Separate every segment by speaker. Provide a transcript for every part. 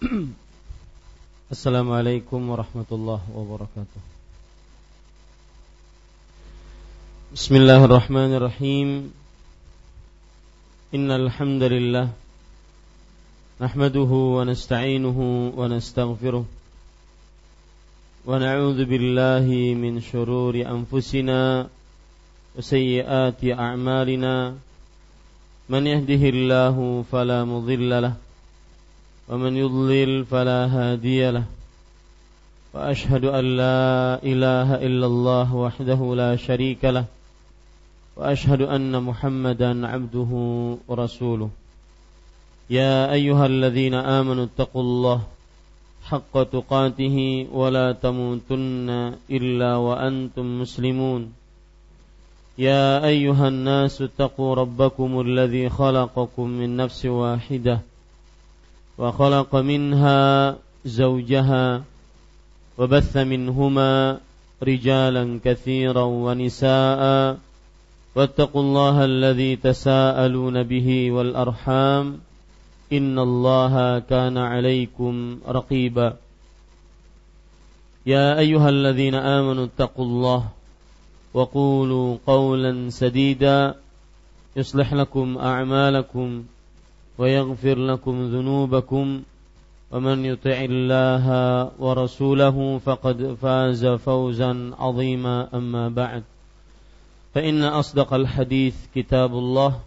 Speaker 1: Assalamualaikum warahmatullahi wabarakatuh. Bismillahirrahmanirrahim. Innal hamdalillah nahmaduhu wa nasta'inuhu wa nastaghfiruh wa na'udzu billahi min shururi anfusina wa a'malina. Man yahdihillahu ومن يضلل فلا هادي له واشهد ان لا اله الا الله وحده لا شريك له واشهد ان محمدا عبده ورسوله يا ايها الذين امنوا اتقوا الله حق تقاته ولا تموتن الا وانتم مسلمون يا ايها الناس اتقوا ربكم الذي خلقكم من نفس واحده وخلق منها زوجها وبث منهما رجالا كثيرا ونساء واتقوا الله الذي تساءلون به والأرحام إن الله كان عليكم رقيبا. يا أيها الذين آمنوا اتقوا الله وقولوا قولا سديدا يصلح لكم أعمالكم ويغفر لكم ذنوبكم ومن يطع الله ورسوله فقد فاز فوزا عظيما أما بعد. فإن أصدق الحديث كتاب الله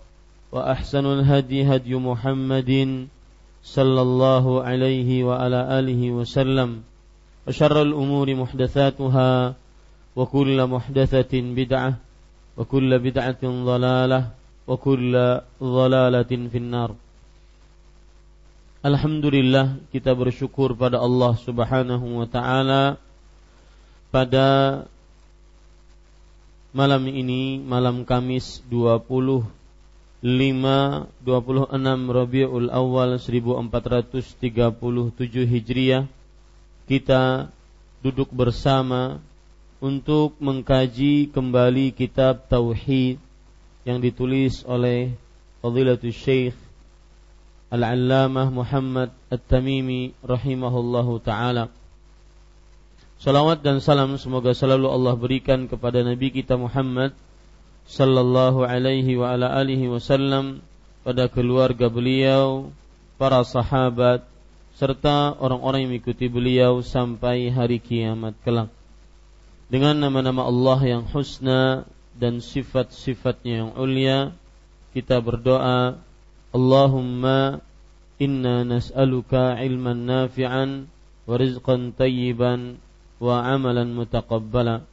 Speaker 1: وأحسن الهدي هدي محمد صلى الله عليه وعلى آله وسلم وشر الأمور محدثاتها وكل محدثة بدعة وكل بدعة ضلالة وكل ضلالة في النار. Alhamdulillah kita bersyukur pada Allah Subhanahu wa taala pada malam ini malam Kamis 25 26 Rabiul Awal 1437 Hijriah kita duduk bersama untuk mengkaji kembali kitab tauhid yang ditulis oleh Fadilatul Syekh Al-Allamah Muhammad At-Tamimi rahimahullahu taala. Salawat dan salam semoga selalu Allah berikan kepada Nabi kita Muhammad sallallahu alaihi wa ala alihi wasallam pada keluarga beliau, para sahabat serta orang-orang yang mengikuti beliau sampai hari kiamat kelak. Dengan nama-nama Allah yang husna dan sifat-sifatnya yang ulia, kita berdoa Allahumma inna nas'aluka ilman nafi'an wa rizqan tayyiban wa amalan mutaqabbala.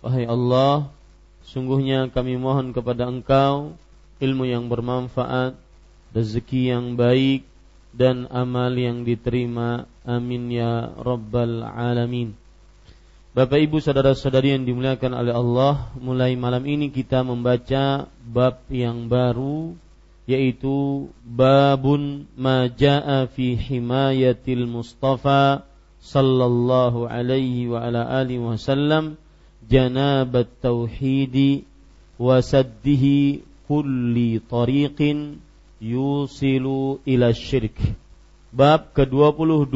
Speaker 1: Wahai Allah sungguhnya kami mohon kepada Engkau ilmu yang bermanfaat rezeki yang baik dan amal yang diterima. Amin ya rabbal alamin. Bapak Ibu saudara-saudari yang dimuliakan oleh Allah mulai malam ini kita membaca bab yang baru yaitu babun ma jaa fi himayatil mustafa sallallahu alaihi wa ala alihi wasallam janabat tauhidi wa saddihi kulli tariqin yusilu ila syirk. Bab ke-22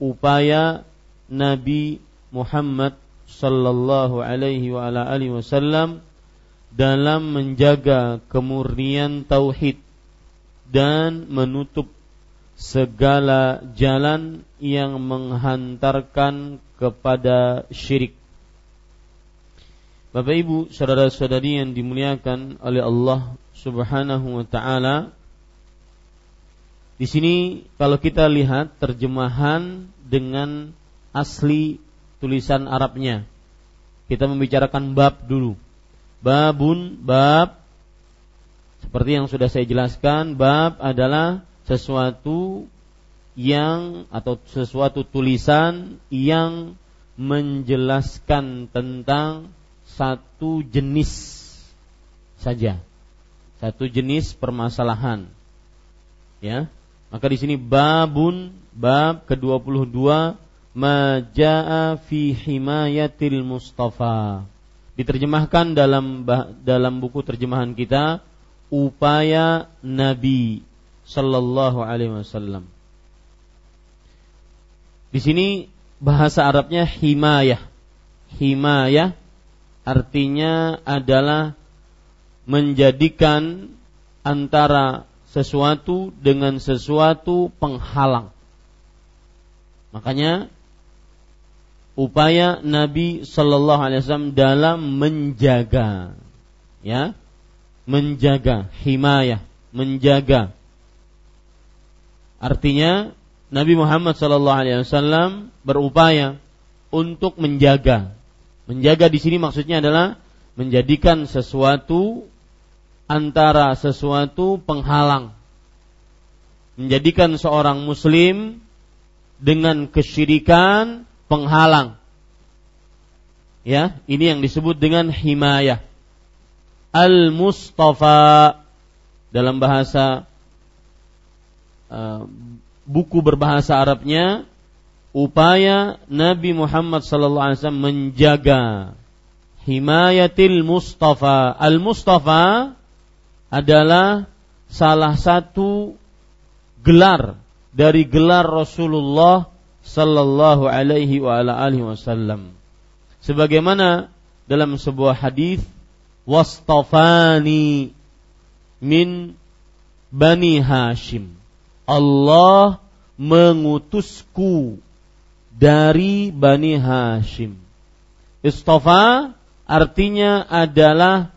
Speaker 1: upaya Nabi Muhammad sallallahu alaihi wa ala alihi wasallam dalam menjaga kemurnian tauhid dan menutup segala jalan yang menghantarkan kepada syirik. Bapak Ibu, saudara-saudari yang dimuliakan oleh Allah Subhanahu wa taala, di sini kalau kita lihat terjemahan dengan asli tulisan Arabnya. Kita membicarakan bab dulu babun bab seperti yang sudah saya jelaskan bab adalah sesuatu yang atau sesuatu tulisan yang menjelaskan tentang satu jenis saja. Satu jenis permasalahan. Ya. Maka di sini babun bab ke-22 majaa fi himayatil mustafa diterjemahkan dalam dalam buku terjemahan kita upaya Nabi sallallahu alaihi wasallam. Di sini bahasa Arabnya himayah. Himayah artinya adalah menjadikan antara sesuatu dengan sesuatu penghalang. Makanya upaya Nabi Shallallahu Alaihi Wasallam dalam menjaga, ya, menjaga himayah, menjaga. Artinya Nabi Muhammad Shallallahu Alaihi Wasallam berupaya untuk menjaga. Menjaga di sini maksudnya adalah menjadikan sesuatu antara sesuatu penghalang. Menjadikan seorang muslim dengan kesyirikan penghalang. Ya, ini yang disebut dengan himayah. Al-Mustafa dalam bahasa uh, buku berbahasa Arabnya upaya Nabi Muhammad wasallam menjaga himayatil Mustafa. Al-Mustafa adalah salah satu gelar dari gelar Rasulullah sallallahu alaihi wa ala alihi wasallam. Sebagaimana dalam sebuah hadis wastafani min Bani Hashim. Allah mengutusku dari Bani Hashim. Istafa artinya adalah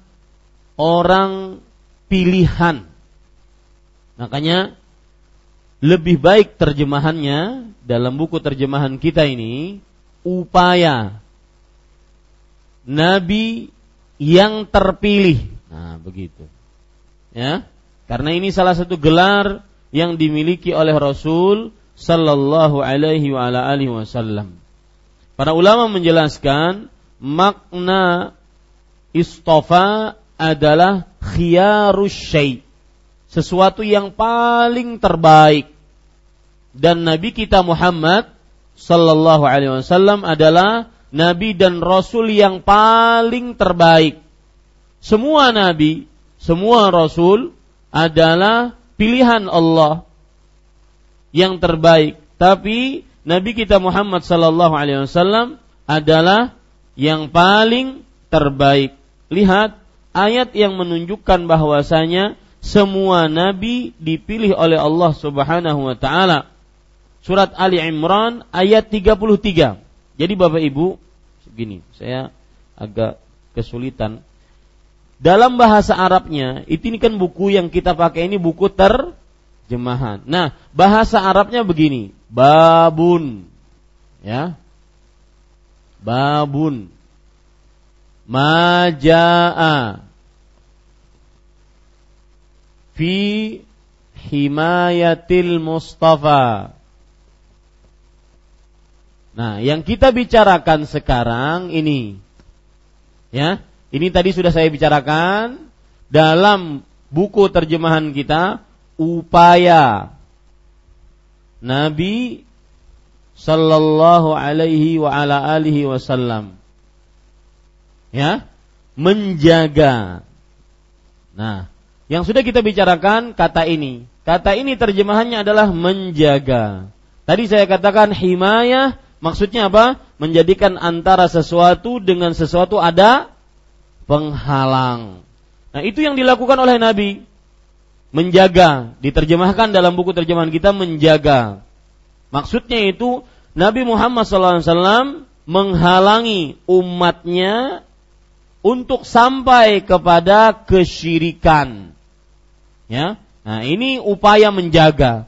Speaker 1: orang pilihan. Makanya lebih baik terjemahannya dalam buku terjemahan kita ini upaya nabi yang terpilih. Nah, begitu. Ya. Karena ini salah satu gelar yang dimiliki oleh Rasul sallallahu alaihi wa ala alihi wasallam. Para ulama menjelaskan makna istofa adalah khiyarus syai' sesuatu yang paling terbaik dan nabi kita Muhammad sallallahu alaihi wasallam adalah nabi dan rasul yang paling terbaik. Semua nabi, semua rasul adalah pilihan Allah yang terbaik. Tapi nabi kita Muhammad sallallahu alaihi wasallam adalah yang paling terbaik. Lihat ayat yang menunjukkan bahwasanya semua nabi dipilih oleh Allah Subhanahu wa taala. Surat Ali Imran ayat 33. Jadi Bapak Ibu, begini, saya agak kesulitan. Dalam bahasa Arabnya, itu ini kan buku yang kita pakai ini buku terjemahan. Nah, bahasa Arabnya begini, babun. Ya. Babun. Majaa fi himayatil Mustafa. Nah, yang kita bicarakan sekarang ini ya, ini tadi sudah saya bicarakan dalam buku terjemahan kita upaya Nabi sallallahu alaihi wa ala alihi wasallam ya menjaga nah yang sudah kita bicarakan kata ini. Kata ini terjemahannya adalah menjaga. Tadi saya katakan himayah maksudnya apa? Menjadikan antara sesuatu dengan sesuatu ada penghalang. Nah, itu yang dilakukan oleh Nabi. Menjaga, diterjemahkan dalam buku terjemahan kita menjaga. Maksudnya itu Nabi Muhammad SAW menghalangi umatnya untuk sampai kepada kesyirikan. Ya. Nah, ini upaya menjaga.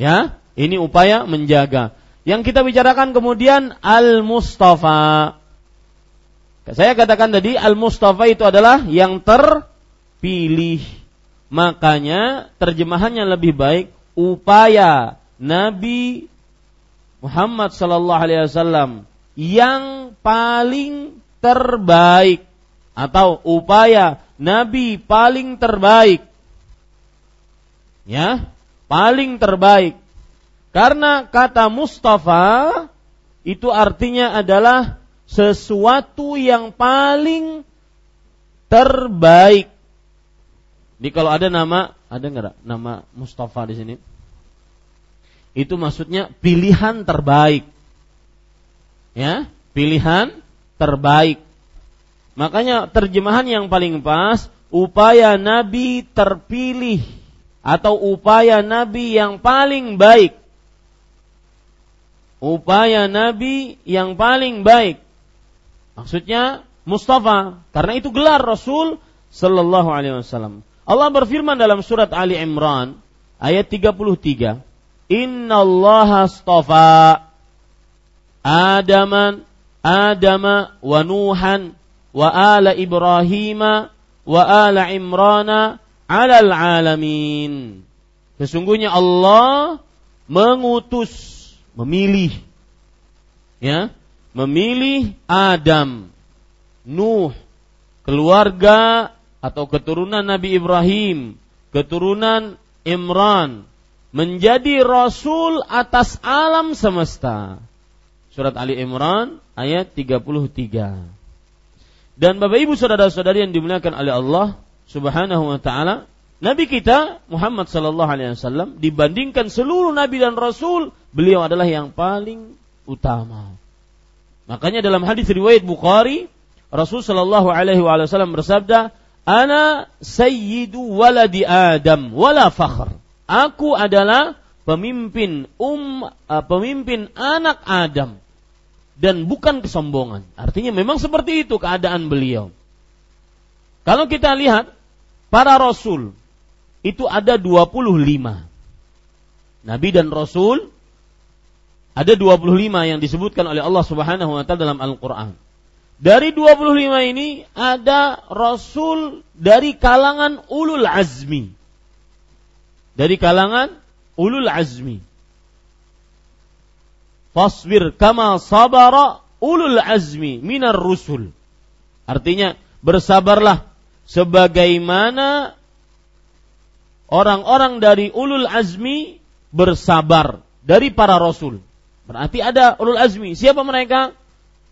Speaker 1: Ya, ini upaya menjaga. Yang kita bicarakan kemudian Al-Mustafa. Saya katakan tadi Al-Mustafa itu adalah yang terpilih. Makanya terjemahannya lebih baik upaya Nabi Muhammad sallallahu alaihi wasallam yang paling terbaik atau upaya nabi paling terbaik. Ya, paling terbaik. Karena kata Mustafa itu artinya adalah sesuatu yang paling terbaik. Jadi kalau ada nama, ada nggak nama Mustafa di sini? Itu maksudnya pilihan terbaik. Ya, pilihan terbaik. Makanya terjemahan yang paling pas upaya nabi terpilih atau upaya nabi yang paling baik. Upaya nabi yang paling baik. Maksudnya Mustafa karena itu gelar Rasul sallallahu alaihi wasallam. Allah berfirman dalam surat Ali Imran ayat 33, "Inna Allah astafa Adaman Adama wa Nuhan wa ala Ibrahim wa ala Imrana alal alamin." Sesungguhnya Allah mengutus, memilih ya, memilih Adam, Nuh, keluarga atau keturunan Nabi Ibrahim, keturunan Imran, menjadi rasul atas alam semesta. Surat Ali Imran ayat 33. Dan Bapak Ibu saudara-saudari yang dimuliakan oleh Allah Subhanahu wa taala, Nabi kita Muhammad sallallahu alaihi wasallam dibandingkan seluruh nabi dan rasul, beliau adalah yang paling utama. Makanya dalam hadis riwayat Bukhari, Rasul sallallahu alaihi wasallam bersabda, Ana sayyidu waladi Adam wala fakhr. Aku adalah pemimpin um uh, pemimpin anak Adam dan bukan kesombongan. Artinya memang seperti itu keadaan beliau. Kalau kita lihat para rasul itu ada 25. Nabi dan rasul ada 25 yang disebutkan oleh Allah Subhanahu wa taala dalam Al-Qur'an. Dari 25 ini ada rasul dari kalangan ulul azmi. Dari kalangan ulul azmi. Fasbir kama sabara ulul azmi minar rusul. Artinya bersabarlah sebagaimana orang-orang dari ulul azmi bersabar dari para rasul. Berarti ada ulul azmi. Siapa mereka?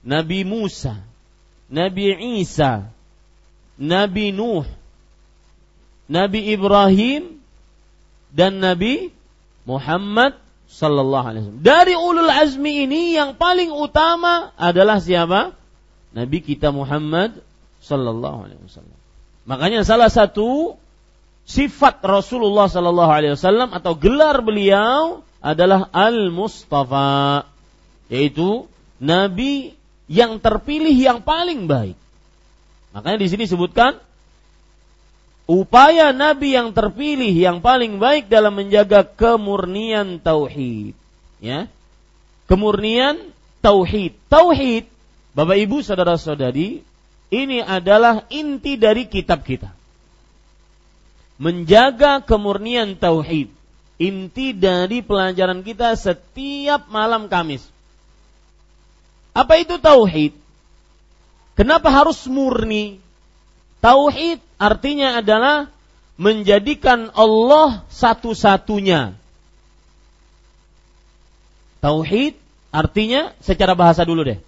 Speaker 1: Nabi Musa, Nabi Isa, Nabi Nuh, Nabi Ibrahim, dan Nabi Muhammad sallallahu alaihi wasallam. Dari ulul azmi ini yang paling utama adalah siapa? Nabi kita Muhammad sallallahu alaihi wasallam. Makanya salah satu sifat Rasulullah sallallahu alaihi wasallam atau gelar beliau adalah Al-Mustafa, yaitu nabi yang terpilih yang paling baik. Makanya di sini sebutkan upaya nabi yang terpilih yang paling baik dalam menjaga kemurnian tauhid. Ya. Kemurnian tauhid. Tauhid, Bapak Ibu saudara-saudari, ini adalah inti dari kitab kita. Menjaga kemurnian tauhid. Inti dari pelajaran kita setiap malam Kamis. Apa itu tauhid? Kenapa harus murni? Tauhid artinya adalah menjadikan Allah satu-satunya. Tauhid artinya secara bahasa dulu deh.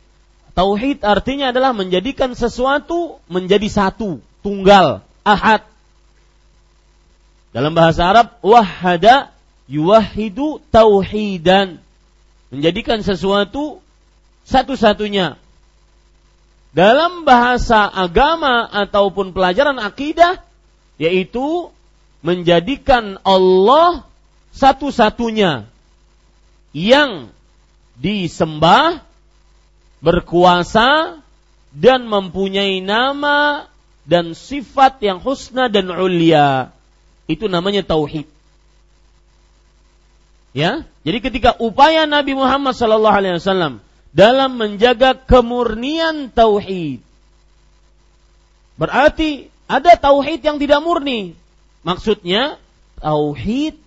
Speaker 1: Tauhid artinya adalah menjadikan sesuatu menjadi satu, tunggal, ahad. Dalam bahasa Arab, wahada yuwahidu tauhidan. Menjadikan sesuatu satu-satunya. Dalam bahasa agama ataupun pelajaran akidah yaitu menjadikan Allah satu-satunya yang disembah, berkuasa dan mempunyai nama dan sifat yang husna dan ulia. Itu namanya tauhid. Ya, jadi ketika upaya Nabi Muhammad sallallahu alaihi wasallam dalam menjaga kemurnian tauhid. Berarti ada tauhid yang tidak murni. Maksudnya tauhid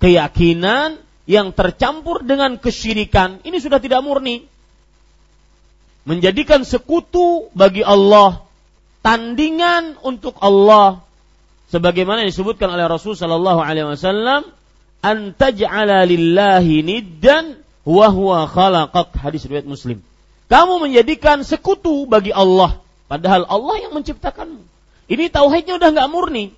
Speaker 1: keyakinan yang tercampur dengan kesyirikan ini sudah tidak murni. Menjadikan sekutu bagi Allah, tandingan untuk Allah sebagaimana disebutkan oleh Rasul sallallahu alaihi wasallam antaj'ala lillahi niddan Huwa khalaqak hadis riwayat Muslim. Kamu menjadikan sekutu bagi Allah, padahal Allah yang menciptakanmu. Ini tauhidnya udah nggak murni.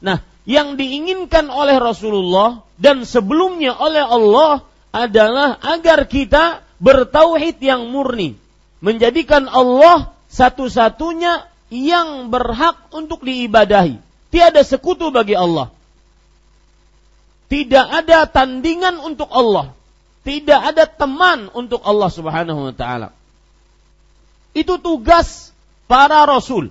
Speaker 1: Nah, yang diinginkan oleh Rasulullah dan sebelumnya oleh Allah adalah agar kita bertauhid yang murni, menjadikan Allah satu-satunya yang berhak untuk diibadahi. Tiada sekutu bagi Allah. Tidak ada tandingan untuk Allah. Tidak ada teman untuk Allah Subhanahu wa taala. Itu tugas para rasul.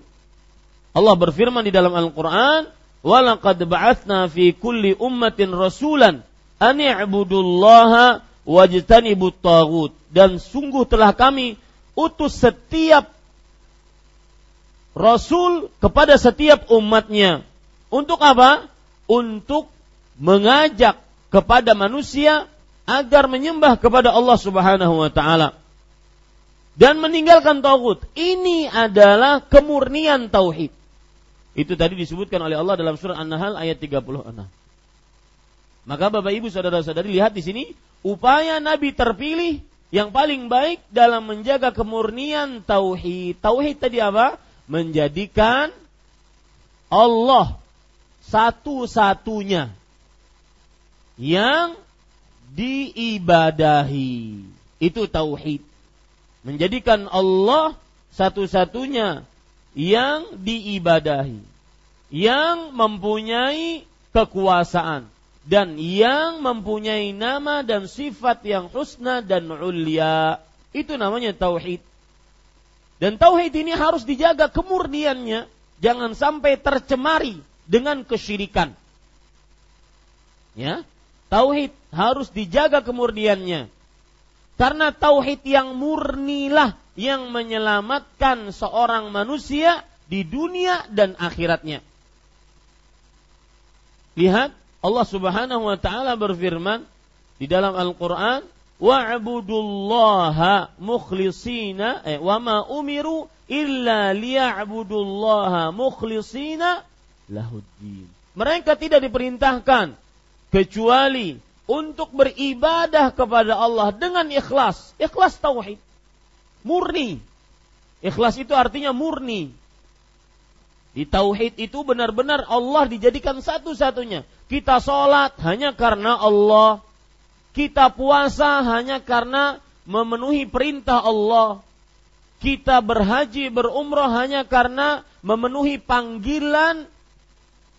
Speaker 1: Allah berfirman di dalam Al-Qur'an, "Walaqad ba'atsna fi kulli ummatin rasulan an i'budullaha wajtanibut tagut." Dan sungguh telah kami utus setiap rasul kepada setiap umatnya. Untuk apa? Untuk mengajak kepada manusia agar menyembah kepada Allah Subhanahu wa taala dan meninggalkan tauhid. Ini adalah kemurnian tauhid. Itu tadi disebutkan oleh Allah dalam surah An-Nahl ayat 36. Maka Bapak Ibu saudara-saudari lihat di sini upaya Nabi terpilih yang paling baik dalam menjaga kemurnian tauhid. Tauhid tadi apa? Menjadikan Allah satu-satunya yang diibadahi. Itu tauhid menjadikan Allah satu-satunya yang diibadahi, yang mempunyai kekuasaan dan yang mempunyai nama dan sifat yang husna dan ulia. Itu namanya tauhid. Dan tauhid ini harus dijaga kemurniannya, jangan sampai tercemari dengan kesyirikan. Ya, tauhid harus dijaga kemurniannya karena tauhid yang murnilah yang menyelamatkan seorang manusia di dunia dan akhiratnya. Lihat Allah Subhanahu wa taala berfirman di dalam Al-Qur'an wa'budullaha mukhlisina eh, wa ma umiru illa liya'budullaha mukhlisina lahuddin. Mereka tidak diperintahkan kecuali untuk beribadah kepada Allah dengan ikhlas. Ikhlas tauhid. Murni. Ikhlas itu artinya murni. Di tauhid itu benar-benar Allah dijadikan satu-satunya. Kita sholat hanya karena Allah. Kita puasa hanya karena memenuhi perintah Allah. Kita berhaji, berumrah hanya karena memenuhi panggilan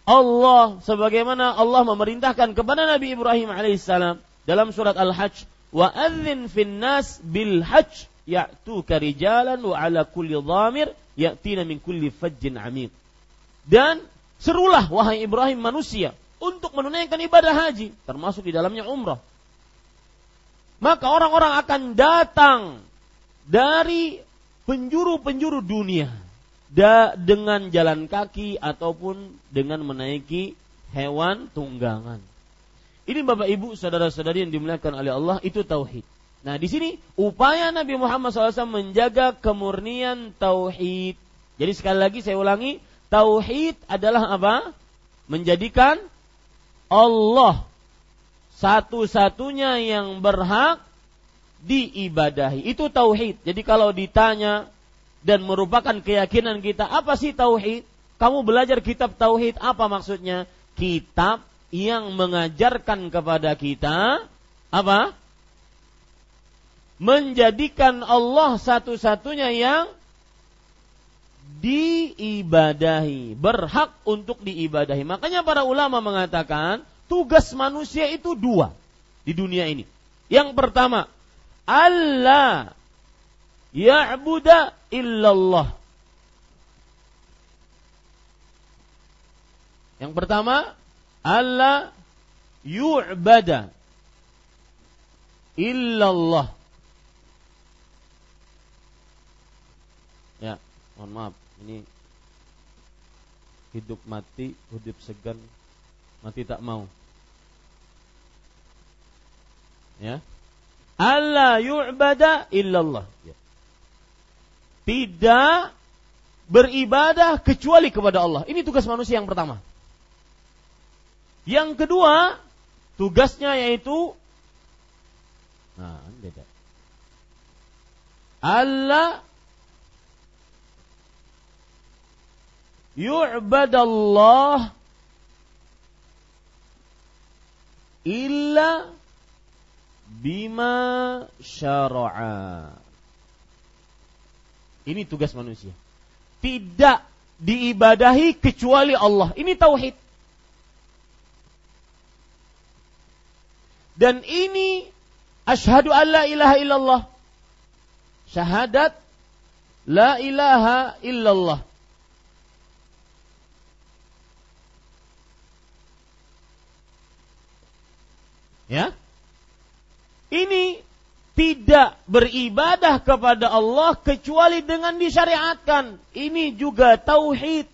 Speaker 1: Allah sebagaimana Allah memerintahkan kepada Nabi Ibrahim alaihissalam dalam surat Al-Hajj wa adzin fin nas bil hajj ya'tuka rijalan wa ala kulli dhamir ya'tina min kulli fajjin amiq. Dan serulah wahai Ibrahim manusia untuk menunaikan ibadah haji termasuk di dalamnya umrah. Maka orang-orang akan datang dari penjuru-penjuru dunia da dengan jalan kaki ataupun dengan menaiki hewan tunggangan. Ini Bapak Ibu, saudara-saudari yang dimuliakan oleh Allah itu tauhid. Nah, di sini upaya Nabi Muhammad SAW menjaga kemurnian tauhid. Jadi sekali lagi saya ulangi, tauhid adalah apa? Menjadikan Allah satu-satunya yang berhak diibadahi. Itu tauhid. Jadi kalau ditanya dan merupakan keyakinan kita. Apa sih tauhid? Kamu belajar kitab tauhid apa maksudnya? Kitab yang mengajarkan kepada kita apa? Menjadikan Allah satu-satunya yang diibadahi, berhak untuk diibadahi. Makanya para ulama mengatakan tugas manusia itu dua di dunia ini. Yang pertama, Allah ya'buda illallah. Yang pertama, Allah yu'bada illallah. Ya, mohon maaf, ini hidup mati, hidup segan, mati tak mau. Ya. Allah yu'bada illallah. Ya tidak beribadah kecuali kepada Allah. Ini tugas manusia yang pertama. Yang kedua, tugasnya yaitu nah, beda. Allah yu'badallah illa bima syara'a. Ini tugas manusia. Tidak diibadahi kecuali Allah. Ini tauhid. Dan ini asyhadu an la ilaha illallah. Syahadat la ilaha illallah. Ya. Ini tidak beribadah kepada Allah kecuali dengan disyariatkan. Ini juga tauhid.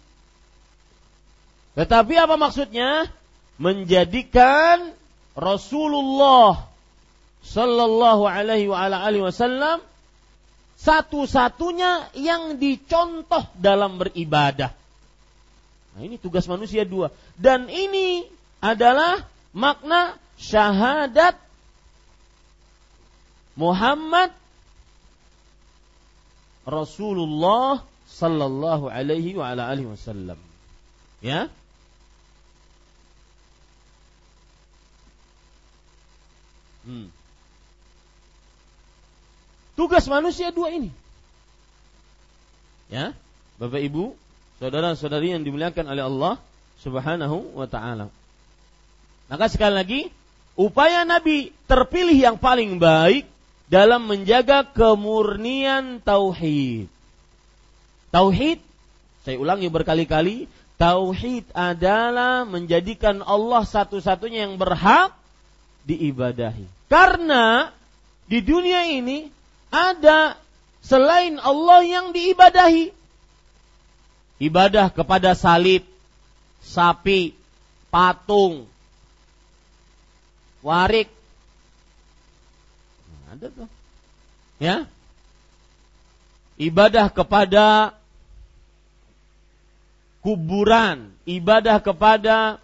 Speaker 1: Tetapi apa maksudnya? Menjadikan Rasulullah sallallahu alaihi wasallam satu-satunya yang dicontoh dalam beribadah. Nah, ini tugas manusia dua. Dan ini adalah makna syahadat Muhammad Rasulullah sallallahu alaihi wa ala alihi wasallam. Ya. Hmm. Tugas manusia dua ini. Ya, Bapak Ibu, saudara-saudari yang dimuliakan oleh Allah Subhanahu wa taala. Maka sekali lagi, upaya Nabi terpilih yang paling baik dalam menjaga kemurnian tauhid. Tauhid, saya ulangi berkali-kali, tauhid adalah menjadikan Allah satu-satunya yang berhak diibadahi. Karena di dunia ini ada selain Allah yang diibadahi. Ibadah kepada salib, sapi, patung, warik. Ada tuh. Ya. Ibadah kepada kuburan, ibadah kepada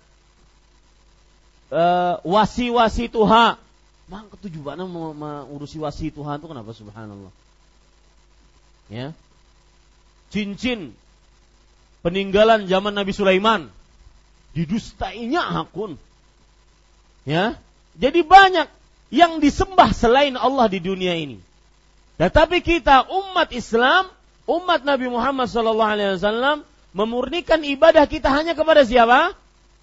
Speaker 1: uh, wasi-wasi Tuhan. Mana mau urusi wasi Tuhan itu kenapa subhanallah? Ya. Cincin peninggalan zaman Nabi Sulaiman didustainya akun. Ya. Jadi banyak yang disembah selain Allah di dunia ini. Tetapi kita umat Islam, umat Nabi Muhammad wasallam memurnikan ibadah kita hanya kepada siapa?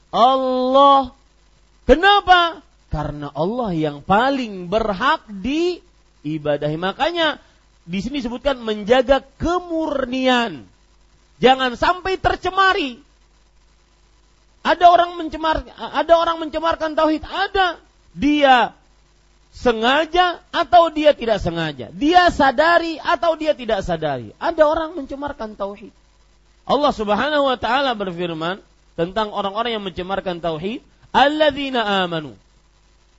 Speaker 1: Allah. Kenapa? Karena Allah yang paling berhak diibadahi. Makanya di sini disebutkan menjaga kemurnian. Jangan sampai tercemari. Ada orang mencemar ada orang mencemarkan tauhid, ada dia sengaja atau dia tidak sengaja. Dia sadari atau dia tidak sadari. Ada orang mencemarkan tauhid. Allah Subhanahu wa taala berfirman tentang orang-orang yang mencemarkan tauhid, "Alladzina amanu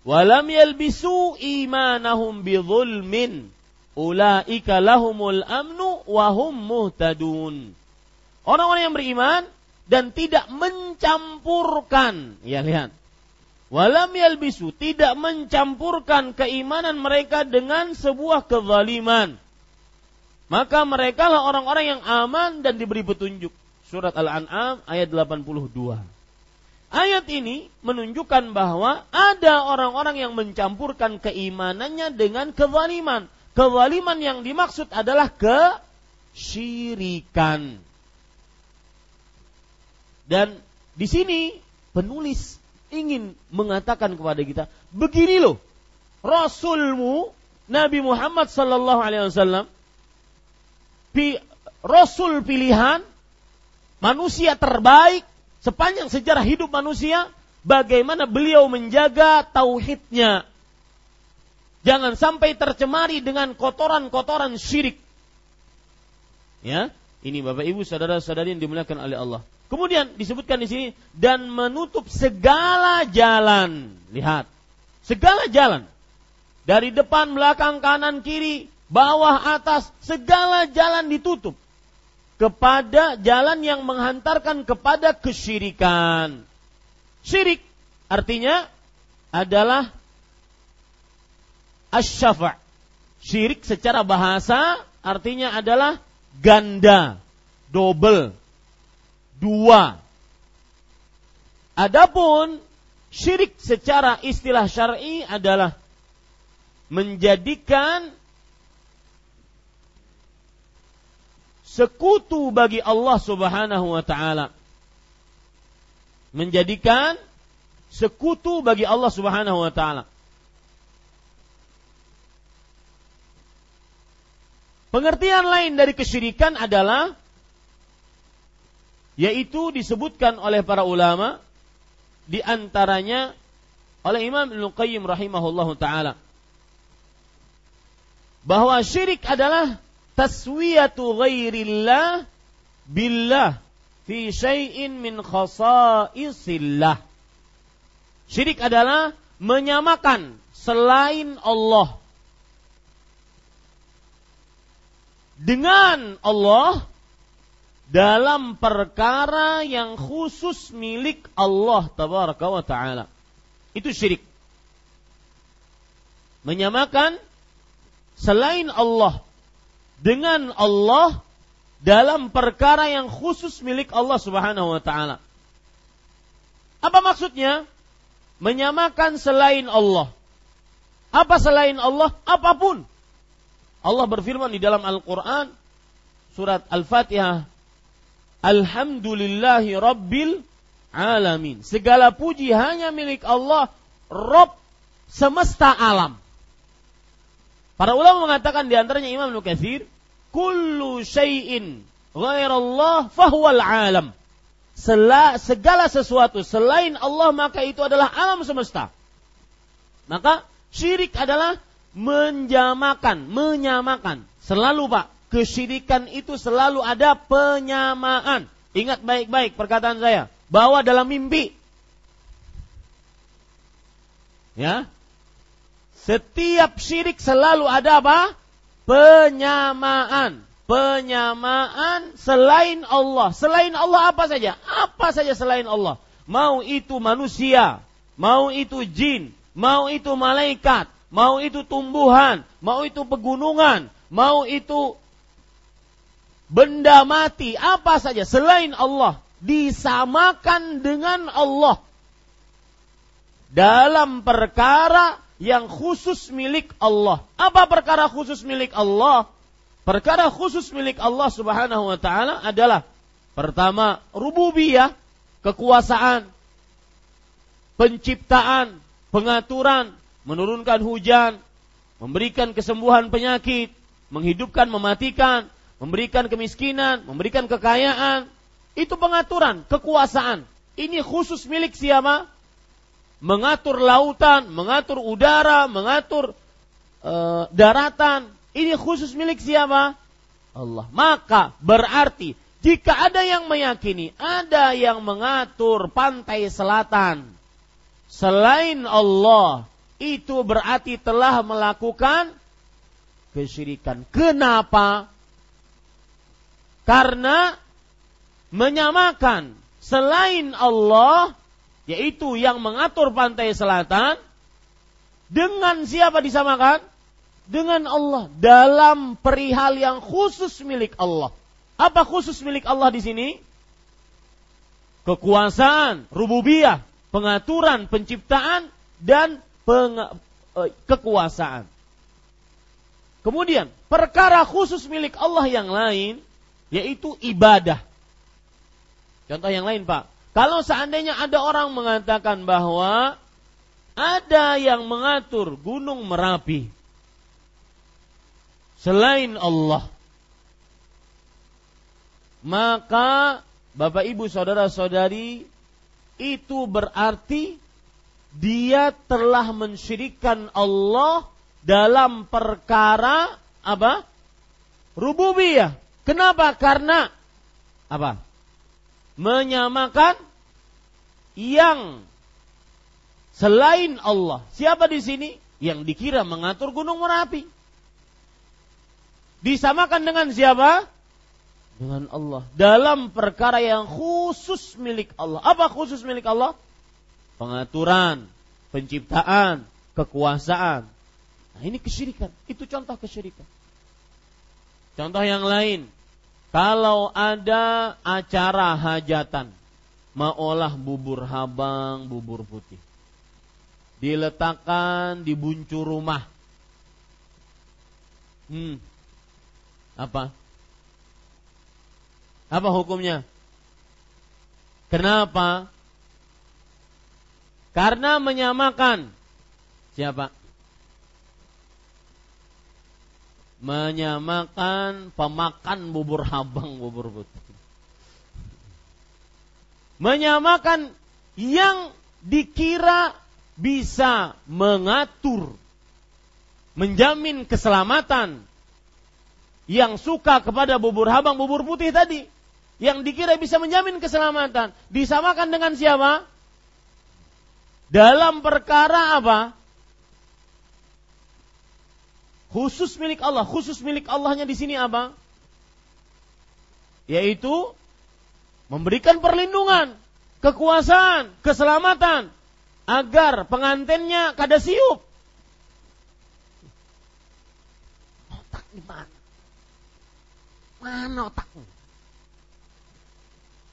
Speaker 1: wa lam yalbisu imanahum bidzulmin ulaika lahumul amnu wa hum muhtadun." Orang-orang yang beriman dan tidak mencampurkan, ya lihat, Walam yalbisu tidak mencampurkan keimanan mereka dengan sebuah kezaliman. Maka mereka lah orang-orang yang aman dan diberi petunjuk. Surat Al-An'am ayat 82. Ayat ini menunjukkan bahwa ada orang-orang yang mencampurkan keimanannya dengan kezaliman. Kezaliman yang dimaksud adalah kesyirikan. Dan di sini penulis ingin mengatakan kepada kita, begini loh, Rasulmu Nabi Muhammad Sallallahu Alaihi Wasallam, Rasul pilihan, manusia terbaik sepanjang sejarah hidup manusia, bagaimana beliau menjaga tauhidnya. Jangan sampai tercemari dengan kotoran-kotoran syirik. Ya, ini Bapak Ibu saudara-saudari yang dimuliakan oleh Allah. Kemudian disebutkan di sini dan menutup segala jalan. Lihat, segala jalan dari depan, belakang, kanan, kiri, bawah, atas, segala jalan ditutup kepada jalan yang menghantarkan kepada kesyirikan. Syirik artinya adalah asyafa. Syirik secara bahasa artinya adalah ganda, double, dua. Adapun syirik secara istilah syar'i adalah menjadikan sekutu bagi Allah Subhanahu wa taala. Menjadikan sekutu bagi Allah Subhanahu wa taala. Pengertian lain dari kesyirikan adalah yaitu disebutkan oleh para ulama di antaranya oleh Imam Ibnu Qayyim rahimahullahu taala bahwa syirik adalah taswiyatu ghairillah billah fi syai'in min khasaisillah. Syirik adalah menyamakan selain Allah dengan Allah dalam perkara yang khusus milik Allah tabaraka wa taala. Itu syirik. Menyamakan selain Allah dengan Allah dalam perkara yang khusus milik Allah Subhanahu wa taala. Apa maksudnya? Menyamakan selain Allah. Apa selain Allah? Apa pun. Allah berfirman di dalam Al-Qur'an surat Al-Fatihah Alhamdulillahi Rabbil Alamin. Segala puji hanya milik Allah, Rob semesta alam. Para ulama mengatakan di antaranya Imam Nukathir, kullu syai'in ghairallah fahuwal alam. Sela, segala sesuatu selain Allah maka itu adalah alam semesta. Maka syirik adalah menjamakan, menyamakan. Selalu Pak, kesyirikan itu selalu ada penyamaan. Ingat baik-baik perkataan saya, bahwa dalam mimpi. Ya, setiap syirik selalu ada apa? Penyamaan. Penyamaan selain Allah. Selain Allah apa saja? Apa saja selain Allah. Mau itu manusia, mau itu jin, mau itu malaikat, mau itu tumbuhan, mau itu pegunungan, mau itu benda mati, apa saja selain Allah disamakan dengan Allah dalam perkara yang khusus milik Allah. Apa perkara khusus milik Allah? Perkara khusus milik Allah Subhanahu wa taala adalah pertama rububiyah, kekuasaan, penciptaan, pengaturan, menurunkan hujan, memberikan kesembuhan penyakit, menghidupkan, mematikan, memberikan kemiskinan, memberikan kekayaan. Itu pengaturan, kekuasaan. Ini khusus milik siapa? mengatur lautan, mengatur udara, mengatur e, daratan. Ini khusus milik siapa? Allah. Maka berarti jika ada yang meyakini ada yang mengatur pantai selatan selain Allah, itu berarti telah melakukan kesyirikan. Kenapa? Karena menyamakan selain Allah yaitu yang mengatur pantai selatan dengan siapa disamakan? Dengan Allah dalam perihal yang khusus milik Allah. Apa khusus milik Allah di sini? Kekuasaan, rububiyah, pengaturan, penciptaan dan peng, eh, kekuasaan. Kemudian, perkara khusus milik Allah yang lain yaitu ibadah. Contoh yang lain, Pak. Kalau seandainya ada orang mengatakan bahwa ada yang mengatur gunung Merapi selain Allah, maka Bapak Ibu saudara-saudari itu berarti dia telah mensyirikan Allah dalam perkara apa? Rububiyah. Kenapa? Karena apa? menyamakan yang selain Allah. Siapa di sini? Yang dikira mengatur gunung Merapi. Disamakan dengan siapa? Dengan Allah. Dalam perkara yang khusus milik Allah. Apa khusus milik Allah? Pengaturan, penciptaan, kekuasaan. Nah ini kesyirikan. Itu contoh kesyirikan. Contoh yang lain. Kalau ada acara hajatan, mau olah bubur habang, bubur putih. diletakkan di buncur rumah. Hmm. Apa? Apa hukumnya? Kenapa? Karena menyamakan siapa? Menyamakan pemakan bubur habang bubur putih. Menyamakan yang dikira bisa mengatur menjamin keselamatan yang suka kepada bubur habang bubur putih tadi yang dikira bisa menjamin keselamatan disamakan dengan siapa? Dalam perkara apa? Khusus milik Allah. Khusus milik Allahnya di sini apa? Yaitu memberikan perlindungan, kekuasaan, keselamatan agar pengantinnya kada siup. Otak di mana? Mana otaknya?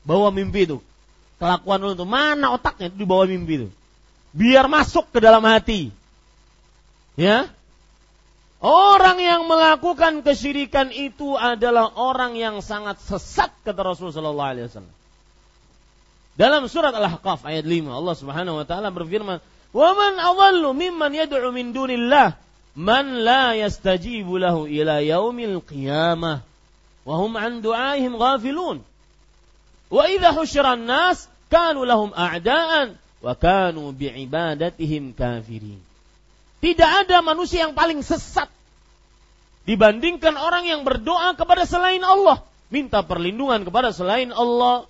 Speaker 1: bawa mimpi itu. Kelakuan lu itu mana otaknya itu di bawah mimpi itu. Biar masuk ke dalam hati. Ya. Orang yang melakukan kesyirikan itu adalah orang yang sangat sesat kata Rasulullah sallallahu alaihi wasallam. Dalam surat Al-Ahqaf ayat 5 Allah Subhanahu wa taala berfirman, "Wa man adallu mimman yad'u min dunillah man la yastajibu lahu ila yaumil qiyamah wa hum an du'aihim ghafilun." Wa idza husyiran nas kanu lahum a'daan wa kanu bi'ibadatihim kafirin. Tidak ada manusia yang paling sesat dibandingkan orang yang berdoa kepada selain Allah, minta perlindungan kepada selain Allah.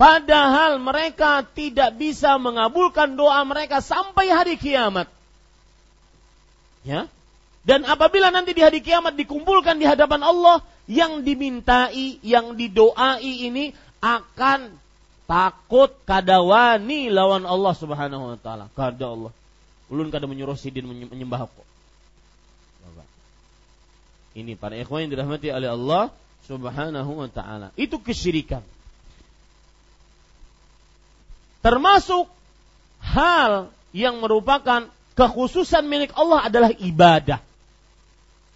Speaker 1: Padahal mereka tidak bisa mengabulkan doa mereka sampai hari kiamat. Ya. Dan apabila nanti di hari kiamat dikumpulkan di hadapan Allah, yang dimintai, yang didoai ini akan takut kadawani lawan Allah Subhanahu wa taala. Kada Allah. Ulun kada menyuruh sidin menyembah kok. Ini para ikhwan yang dirahmati oleh Allah Subhanahu wa taala. Itu kesyirikan. Termasuk hal yang merupakan kekhususan milik Allah adalah ibadah.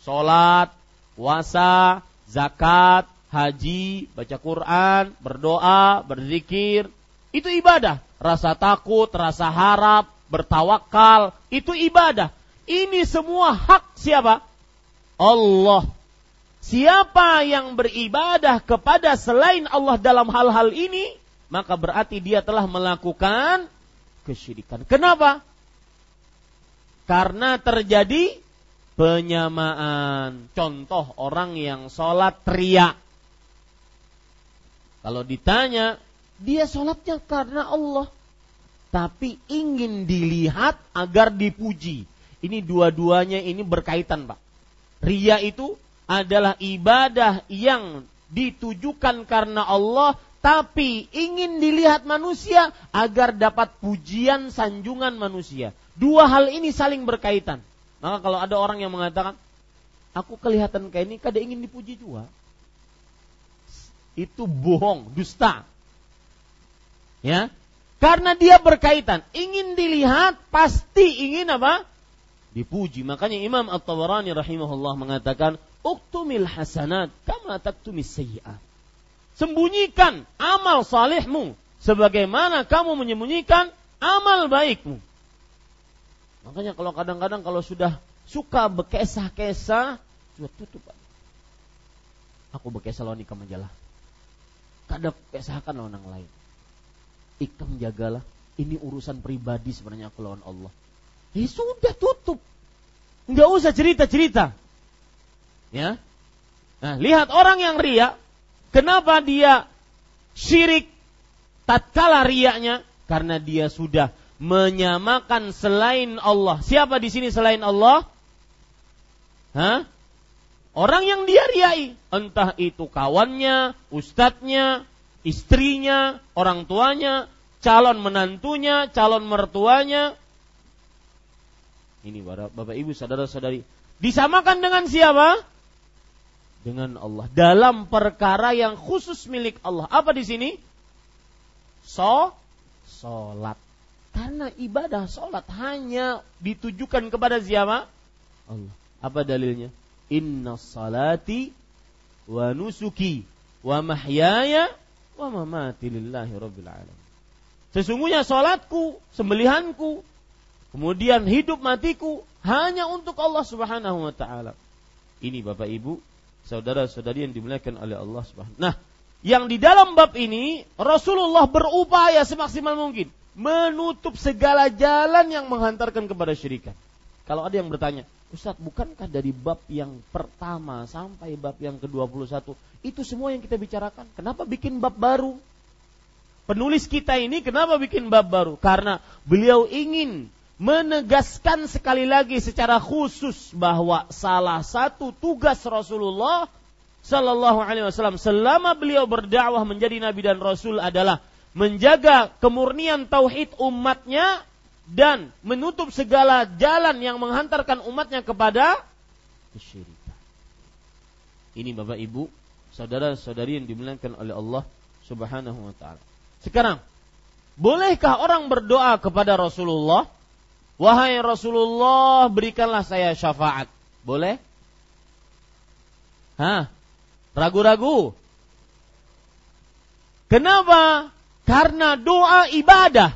Speaker 1: Salat, puasa, zakat, haji, baca Quran, berdoa, berzikir, itu ibadah. Rasa takut, rasa harap, bertawakal, itu ibadah. Ini semua hak siapa? Allah. Siapa yang beribadah kepada selain Allah dalam hal-hal ini, maka berarti dia telah melakukan kesyirikan. Kenapa? Karena terjadi penyamaan. Contoh orang yang sholat teriak. Kalau ditanya, dia sholatnya karena Allah. Tapi ingin dilihat agar dipuji. Ini dua-duanya ini berkaitan Pak. Ria itu adalah ibadah yang ditujukan karena Allah tapi ingin dilihat manusia agar dapat pujian sanjungan manusia. Dua hal ini saling berkaitan. Maka kalau ada orang yang mengatakan, aku kelihatan kayak ini, kada ingin dipuji juga. Itu bohong, dusta. Ya, karena dia berkaitan, ingin dilihat, pasti ingin apa? Dipuji. Makanya Imam At-Tawarani rahimahullah mengatakan, Uktumil hasanat kama taktumis sayyi'at. Sembunyikan amal salihmu sebagaimana kamu menyembunyikan amal baikmu. Makanya kalau kadang-kadang kalau sudah suka bekesah-kesah, sudah tutup. Aku bekesah lawan ikam majalah. Kadang kesahkan lawan orang lain. Ikam jagalah. Ini urusan pribadi sebenarnya aku lawan Allah. Ya sudah tutup. Enggak usah cerita-cerita. Ya. Nah, lihat orang yang ria, kenapa dia syirik tatkala riaknya? Karena dia sudah menyamakan selain Allah. Siapa di sini selain Allah? Hah? Orang yang dia riai, entah itu kawannya, ustadznya, istrinya, orang tuanya, calon menantunya, calon mertuanya. Ini Bapak Ibu saudara-saudari, disamakan dengan siapa? Dengan Allah dalam perkara yang khusus milik Allah. Apa di sini? So, salat. Karena ibadah sholat hanya ditujukan kepada siapa? Allah. Apa dalilnya? Inna salati wa nusuki wa mahyaya wa mamati lillahi rabbil alamin. Sesungguhnya salatku, sembelihanku, kemudian hidup matiku hanya untuk Allah Subhanahu wa taala. Ini Bapak Ibu, saudara-saudari yang dimuliakan oleh Allah Subhanahu. Nah, yang di dalam bab ini Rasulullah berupaya semaksimal mungkin menutup segala jalan yang menghantarkan kepada syirikan. Kalau ada yang bertanya, Ustadz, bukankah dari bab yang pertama sampai bab yang ke-21 itu semua yang kita bicarakan? Kenapa bikin bab baru? Penulis kita ini kenapa bikin bab baru? Karena beliau ingin menegaskan sekali lagi secara khusus bahwa salah satu tugas Rasulullah Sallallahu Alaihi Wasallam selama beliau berdakwah menjadi nabi dan rasul adalah menjaga kemurnian tauhid umatnya dan menutup segala jalan yang menghantarkan umatnya kepada kesyirikan. Ini Bapak Ibu, saudara-saudari yang dimuliakan oleh Allah Subhanahu wa taala. Sekarang, bolehkah orang berdoa kepada Rasulullah? Wahai Rasulullah, berikanlah saya syafaat. Boleh? Hah? Ragu-ragu? Kenapa? Karena doa ibadah.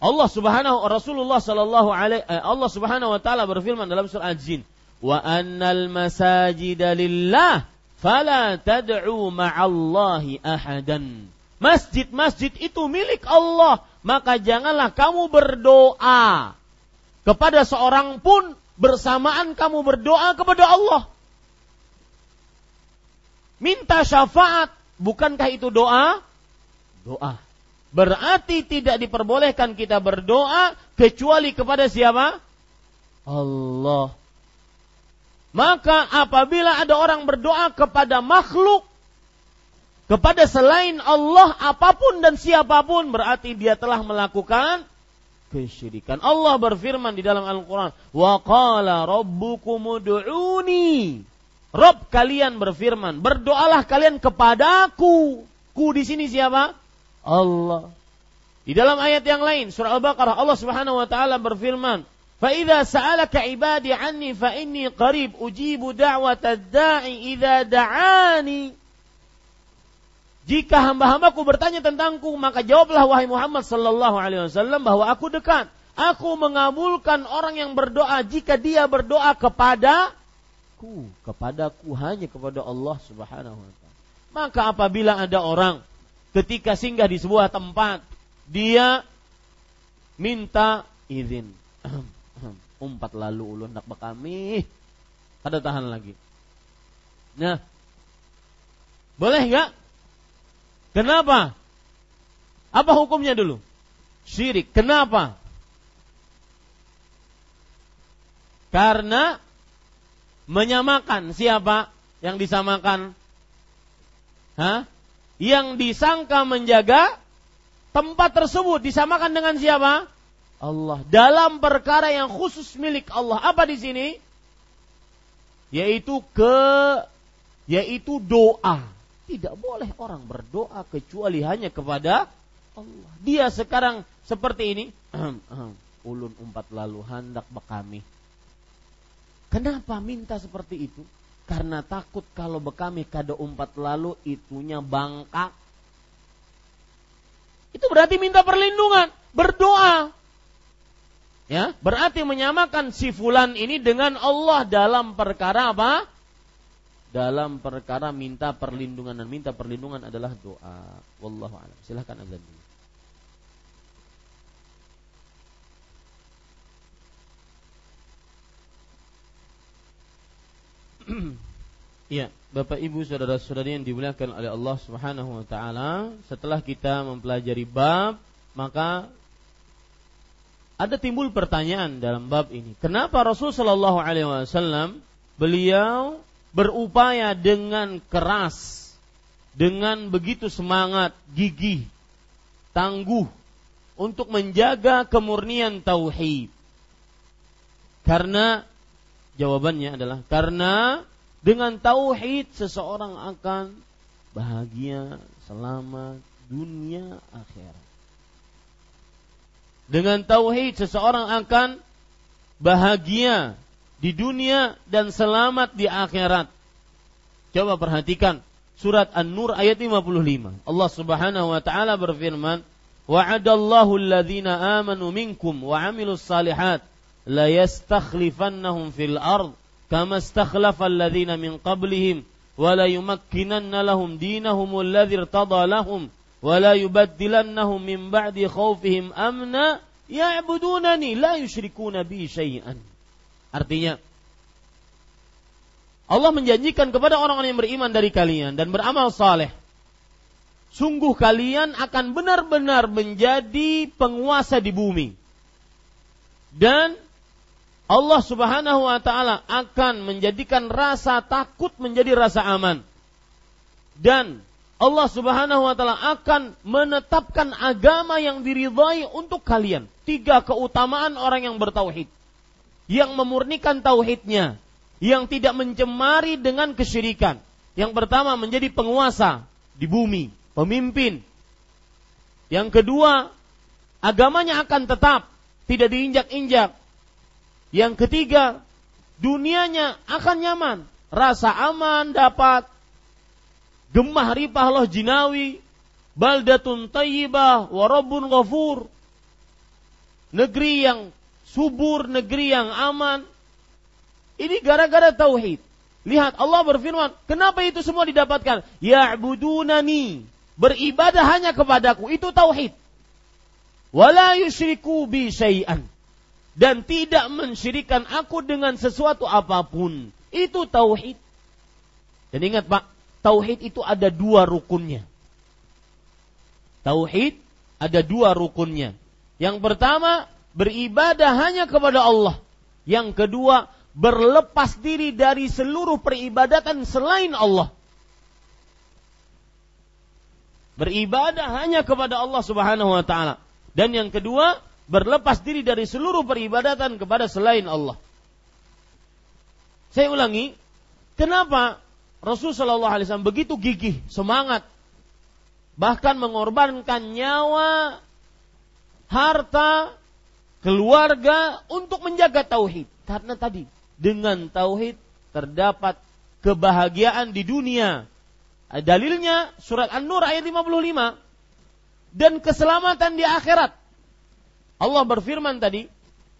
Speaker 1: Allah Subhanahu Rasulullah sallallahu alaihi eh, Allah Subhanahu wa taala berfirman dalam surah Al-Jin, "Wa annal masajida lillah fala tad'u ma'allahi ahadan." Masjid-masjid itu milik Allah, maka janganlah kamu berdoa kepada seorang pun bersamaan kamu berdoa kepada Allah. Minta syafaat, bukankah itu doa? Doa. Berarti tidak diperbolehkan kita berdoa kecuali kepada siapa? Allah. Maka apabila ada orang berdoa kepada makhluk, kepada selain Allah apa pun dan siapa pun berarti dia telah melakukan kesyirikan. Allah berfirman di dalam Al-Qur'an, "Wa qala rabbukum ud'uni." Rob kalian berfirman, berdoalah kalian kepadaku. Ku di sini siapa? Allah. Di dalam ayat yang lain surah Al-Baqarah Allah Subhanahu wa taala berfirman, "Fa idza sa'alaka 'ibadi 'anni fa inni qarib ujibu da'watad da'i idza da'ani." Jika hamba-hambaku bertanya tentangku, maka jawablah wahai Muhammad sallallahu alaihi wasallam bahwa aku dekat. Aku mengabulkan orang yang berdoa jika dia berdoa kepadaku, kepadaku hanya kepada Allah Subhanahu wa taala. Maka apabila ada orang ketika singgah di sebuah tempat dia minta izin. Umpat lalu ulun nak bekami. Ada tahan lagi. Nah boleh nggak kenapa apa hukumnya dulu syirik kenapa karena menyamakan siapa yang disamakan Hah? yang disangka menjaga tempat tersebut disamakan dengan siapa? Allah. Dalam perkara yang khusus milik Allah. Apa di sini? Yaitu ke yaitu doa. Tidak boleh orang berdoa kecuali hanya kepada Allah. Dia sekarang seperti ini. Ulun umpat lalu hendak bekami. Kenapa minta seperti itu? karena takut kalau bekami kado umpat lalu itunya bangkak. Itu berarti minta perlindungan, berdoa. Ya, berarti menyamakan si fulan ini dengan Allah dalam perkara apa? Dalam perkara minta perlindungan dan minta perlindungan adalah doa. Wallahu a'lam. Silahkan azan dulu. Iya, Bapak Ibu saudara-saudari yang dimuliakan oleh Allah Subhanahu wa taala, setelah kita mempelajari bab, maka ada timbul pertanyaan dalam bab ini. Kenapa Rasul Shallallahu alaihi wasallam beliau berupaya dengan keras, dengan begitu semangat, gigih, tangguh untuk menjaga kemurnian tauhid? Karena jawabannya adalah karena dengan tauhid seseorang akan bahagia, selamat dunia akhirat. Dengan tauhid seseorang akan bahagia di dunia dan selamat di akhirat. Coba perhatikan surat An-Nur ayat 55. Allah Subhanahu wa taala berfirman, "Wa'adallahu alladhina amanu minkum wa 'amilus salihat la yastakhlifannahum fil ard kama istakhlafa alladhina min qablihim wa la yumakkinanna lahum dinahum alladhi irtada lahum wa la yubaddilannahum min ba'di khawfihim amna ya'budunani la yusyrikuna bi syai'an. Artinya Allah menjanjikan kepada orang-orang yang beriman dari kalian dan beramal saleh. Sungguh kalian akan benar-benar menjadi penguasa di bumi. Dan Allah Subhanahu wa taala akan menjadikan rasa takut menjadi rasa aman. Dan Allah Subhanahu wa taala akan menetapkan agama yang diridhai untuk kalian. Tiga keutamaan orang yang bertauhid. Yang memurnikan tauhidnya, yang tidak mencemari dengan kesyirikan. Yang pertama menjadi penguasa di bumi, pemimpin. Yang kedua, agamanya akan tetap, tidak diinjak-injak. Yang ketiga, dunianya akan nyaman, rasa aman dapat, gemah ripah loh jinawi, baldatun tayyibah, warabun ghafur. Negeri yang subur, negeri yang aman. Ini gara-gara tauhid. Lihat Allah berfirman, kenapa itu semua didapatkan? Ya'budunani, beribadah hanya kepadaku, itu tauhid. Wala yusyriku bi syai'an. Dan tidak mensyirikan aku dengan sesuatu apa pun. Itu tauhid. Dan ingat Pak, tauhid itu ada dua rukunnya. Tauhid ada dua rukunnya. Yang pertama, beribadah hanya kepada Allah. Yang kedua, berlepas diri dari seluruh peribadatan selain Allah. Beribadah hanya kepada Allah Subhanahu wa taala. Dan yang kedua, berlepas diri dari seluruh peribadatan kepada selain Allah. Saya ulangi, kenapa Rasul Shallallahu Alaihi Wasallam begitu gigih, semangat, bahkan mengorbankan nyawa, harta, keluarga untuk menjaga tauhid. Karena tadi dengan tauhid terdapat kebahagiaan di dunia. Dalilnya surat An-Nur ayat 55 dan keselamatan di akhirat. Allah berfirman tadi,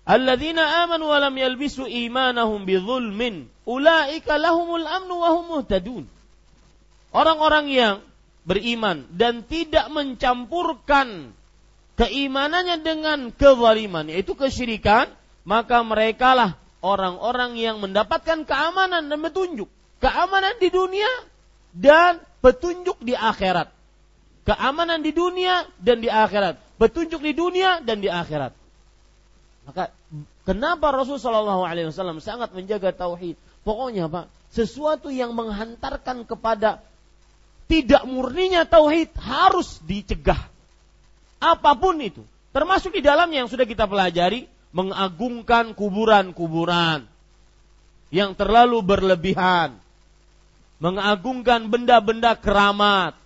Speaker 1: Alladzina amanu wa lam yalbisu imanahum bidzulmin ulaika lahumul amnu wa hum muhtadun. Orang-orang yang beriman dan tidak mencampurkan keimanannya dengan kezaliman yaitu kesyirikan, maka merekalah orang-orang yang mendapatkan keamanan dan petunjuk. Keamanan di dunia dan petunjuk di akhirat. Keamanan di dunia dan di akhirat. Petunjuk di dunia dan di akhirat. Maka kenapa Rasulullah Shallallahu Alaihi Wasallam sangat menjaga tauhid? Pokoknya pak, sesuatu yang menghantarkan kepada tidak murninya tauhid harus dicegah. Apa pun itu, termasuk di dalamnya yang sudah kita pelajari, mengagungkan kuburan-kuburan yang terlalu berlebihan, mengagungkan benda-benda keramat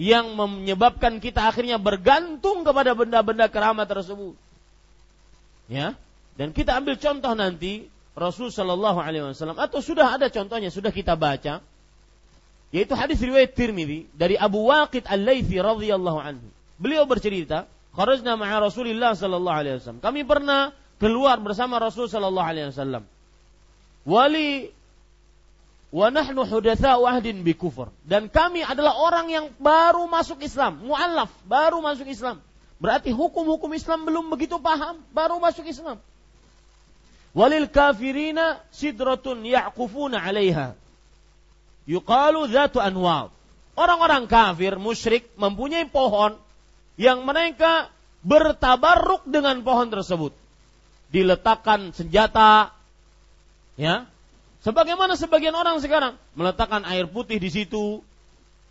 Speaker 1: yang menyebabkan kita akhirnya bergantung kepada benda-benda keramat tersebut Ya. Dan kita ambil contoh nanti Rasul Shallallahu Alaihi Wasallam atau sudah ada contohnya sudah kita baca yaitu hadis riwayat Tirmidzi dari Abu Waqid Al-Laitsi radhiyallahu anhu. Beliau bercerita, "Kharajna ma'a Rasulillah sallallahu alaihi wasallam." Kami pernah keluar bersama Rasul sallallahu alaihi wasallam. Wali wa nahnu hudatsa'u ahdin bi kufur. Dan kami adalah orang yang baru masuk Islam, muallaf, baru masuk Islam. Berarti hukum-hukum Islam belum begitu paham, baru masuk Islam. Walil kafirina sidratun ya'kufuna 'alaiha. Yuqalu dzatu anwar. Orang-orang kafir musyrik mempunyai pohon yang mereka bertabarruk dengan pohon tersebut. Diletakkan senjata ya. Sebagaimana sebagian orang sekarang meletakkan air putih di situ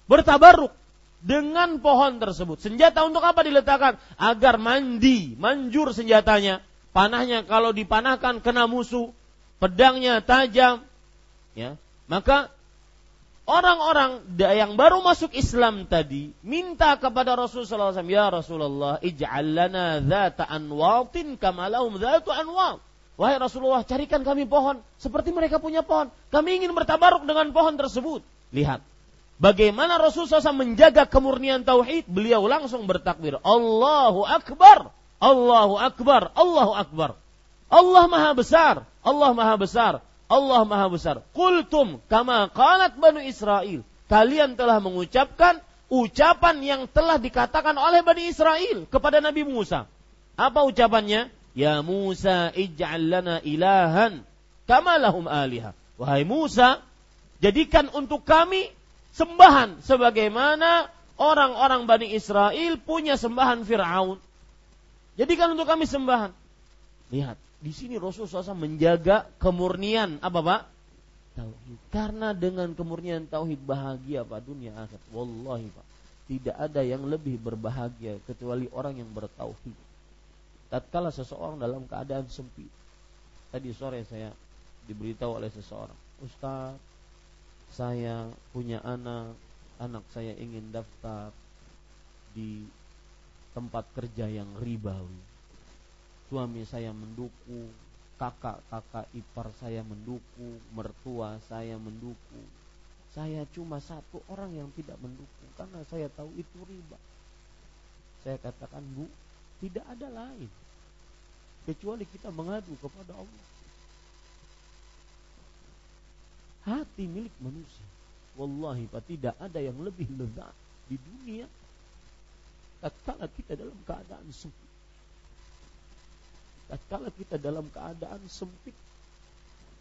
Speaker 1: bertabarruk dengan pohon tersebut. Senjata untuk apa diletakkan? Agar mandi, manjur senjatanya. Panahnya kalau dipanahkan kena musuh, pedangnya tajam, ya. Maka orang-orang yang baru masuk Islam tadi minta kepada Rasulullah SAW, ya Rasulullah, ij'al lana dhata anwatin kamalahum dhatu anwat. Wahai Rasulullah, carikan kami pohon seperti mereka punya pohon. Kami ingin bertabaruk dengan pohon tersebut. Lihat, bagaimana Rasulullah SAW menjaga kemurnian tauhid. Beliau langsung bertakbir, Allahu Akbar, Allahu Akbar, Allahu Akbar. Allah Maha Besar, Allah Maha Besar. Allah Maha Besar. Kultum kama qalat Banu Israel. Kalian telah mengucapkan ucapan yang telah dikatakan oleh Bani Israel kepada Nabi Musa. Apa ucapannya? Ya Musa ij'al lana ilahan kama lahum aliha. Wahai Musa, jadikan untuk kami sembahan sebagaimana orang-orang Bani Israel punya sembahan Fir'aun. Jadikan untuk kami sembahan. Lihat, di sini Rasulullah SAW menjaga kemurnian apa pak? Tauhid. Karena dengan kemurnian tauhid bahagia pak dunia akhirat. Wallahi pak, tidak ada yang lebih berbahagia kecuali orang yang bertauhid. Tatkala seseorang dalam keadaan sempit. Tadi sore saya diberitahu oleh seseorang, Ustaz, saya punya anak, anak saya ingin daftar di tempat kerja yang ribawi suami saya mendukung, kakak-kakak ipar saya mendukung, mertua saya mendukung. Saya cuma satu orang yang tidak mendukung karena saya tahu itu riba. Saya katakan, "Bu, tidak ada lain kecuali kita mengadu kepada Allah." Hati milik manusia. Wallahi Pak, tidak ada yang lebih lezat di dunia tatkala kita dalam keadaan sempit tatkala kita dalam keadaan sempit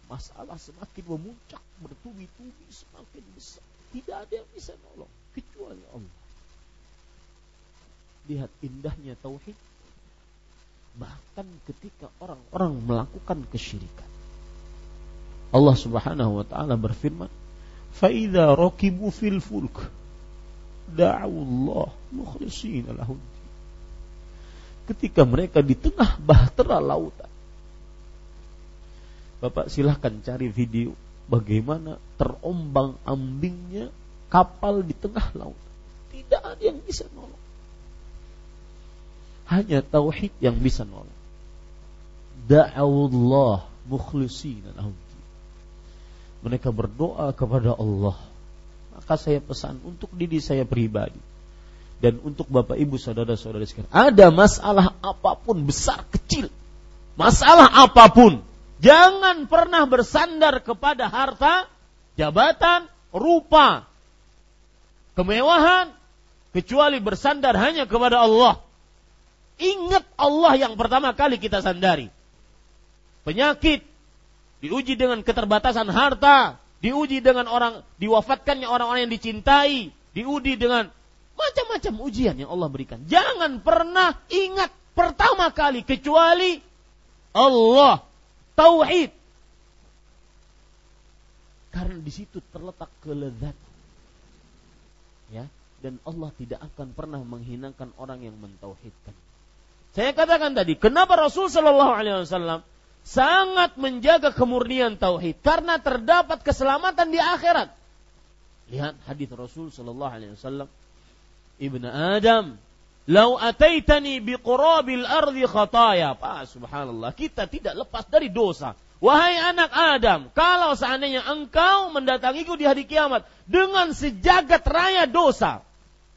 Speaker 1: masalah semakin memuncak bertubi-tubi semakin besar. Tidak ada yang bisa nolong kecuali Allah. Lihat indahnya tauhid. Bahkan ketika orang-orang melakukan kesyirikan. Allah Subhanahu wa taala berfirman fa idza rakibu fil fulk da'u Allah mukhlishina lahu ketika mereka di tengah bahtera lautan. Bapak silahkan cari video bagaimana terombang ambingnya kapal di tengah laut. Tidak ada yang bisa nolong. Hanya tauhid yang bisa nolong. Da'awullah mukhlisina. Mereka berdoa kepada Allah. Maka saya pesan untuk diri saya pribadi dan untuk Bapak Ibu saudara-saudara sekalian. Ada masalah apa pun besar kecil, masalah apa pun, jangan pernah bersandar kepada harta, jabatan, rupa, kemewahan, kecuali bersandar hanya kepada Allah. Ingat Allah yang pertama kali kita sandari. Penyakit diuji dengan keterbatasan harta, diuji dengan orang diwafatkannya orang-orang yang dicintai, diuji dengan Macam-macam ujian yang Allah berikan. Jangan pernah ingat pertama kali kecuali Allah. Tauhid. Karena di situ terletak kelezatan. Ya, dan Allah tidak akan pernah menghinakan orang yang mentauhidkan. Saya katakan tadi, kenapa Rasul Shallallahu Alaihi Wasallam sangat menjaga kemurnian tauhid karena terdapat keselamatan di akhirat. Lihat hadis Rasul Shallallahu Alaihi Wasallam ibn Adam, "Lau ataitani biqurabil ardi khataya." Pak, subhanallah, kita tidak lepas dari dosa. Wahai anak Adam, kalau seandainya engkau mendatangiku di hari kiamat dengan sejagat raya dosa,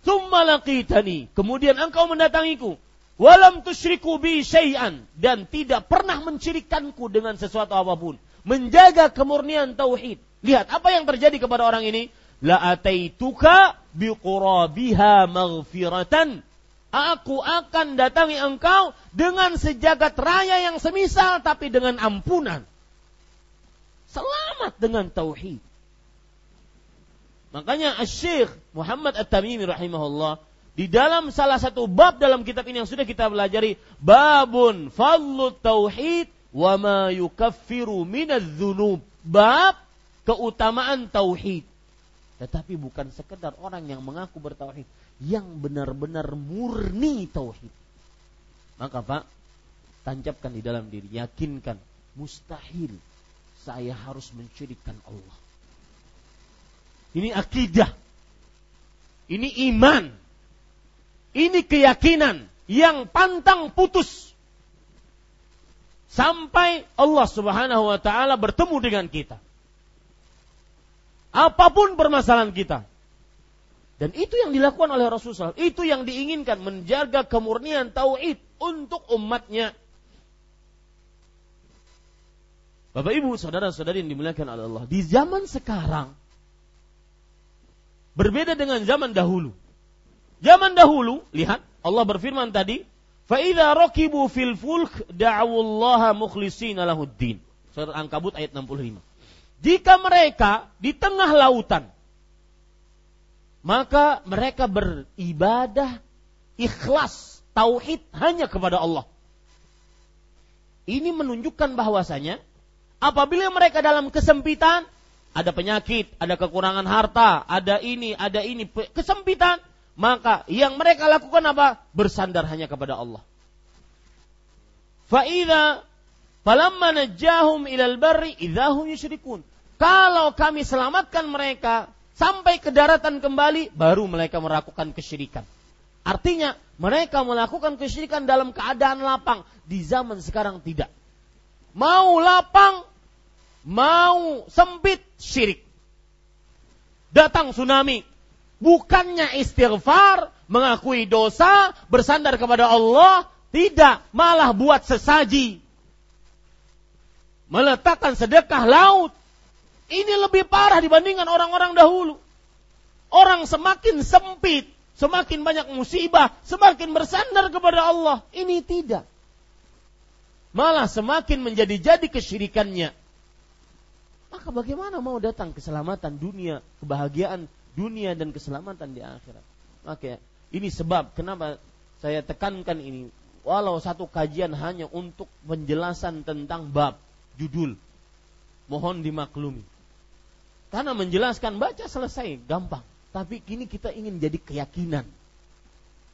Speaker 1: summa laqitani, kemudian engkau mendatangiku, walam tusyriku bi syai'an dan tidak pernah mencirikanku dengan sesuatu apa pun, menjaga kemurnian tauhid. Lihat apa yang terjadi kepada orang ini la ataituka biqurabiha maghfiratan Aku akan datangi engkau dengan sejagat raya yang semisal tapi dengan ampunan. Selamat dengan tauhid. Makanya Syekh Muhammad At-Tamimi rahimahullah di dalam salah satu bab dalam kitab ini yang sudah kita pelajari babun fallu tauhid wa ma yukaffiru minadz dzunub. Bab keutamaan tauhid tetapi bukan sekedar orang yang mengaku bertauhid, yang benar-benar murni tauhid. Maka Pak, tancapkan di dalam diri, yakinkan mustahil saya harus mencirikan Allah. Ini akidah. Ini iman. Ini keyakinan yang pantang putus. Sampai Allah subhanahu wa ta'ala bertemu dengan kita. Apa pun permasalahan kita. Dan itu yang dilakukan oleh Rasulullah. Itu yang diinginkan menjaga kemurnian tauhid untuk umatnya. Bapak Ibu, saudara-saudari yang dimuliakan oleh Allah, di zaman sekarang berbeda dengan zaman dahulu. Zaman dahulu, lihat Allah berfirman tadi, "Fa rokibu fil fulk da'awullaha mukhlishina lahuddin." Surat Ankabut ayat 65. Jika mereka di tengah lautan, maka mereka beribadah ikhlas, tauhid hanya kepada Allah. Ini menunjukkan bahwasanya Apabila mereka dalam kesempitan, ada penyakit, ada kekurangan harta, ada ini, ada ini, kesempitan, maka yang mereka lakukan apa? Bersandar hanya kepada Allah. Fa'idha falamma najjahum ilal barri idahum yusyrikun. Kalau kami selamatkan mereka sampai ke daratan kembali, baru mereka melakukan kesyirikan. Artinya, mereka melakukan kesyirikan dalam keadaan lapang. Di zaman sekarang tidak. Mau lapang, mau sempit syirik. Datang tsunami, bukannya istighfar, mengakui dosa, bersandar kepada Allah, tidak, malah buat sesaji. Meletakkan sedekah laut. Ini lebih parah dibandingkan orang-orang dahulu. Orang semakin sempit, semakin banyak musibah, semakin bersandar kepada Allah. Ini tidak. Malah semakin menjadi-jadi kesyirikannya. Maka bagaimana mau datang keselamatan dunia, kebahagiaan dunia dan keselamatan di akhirat? Maka ini sebab kenapa saya tekankan ini. Walau satu kajian hanya untuk penjelasan tentang bab, judul. Mohon dimaklumi. Karena menjelaskan baca selesai, gampang. Tapi kini kita ingin jadi keyakinan.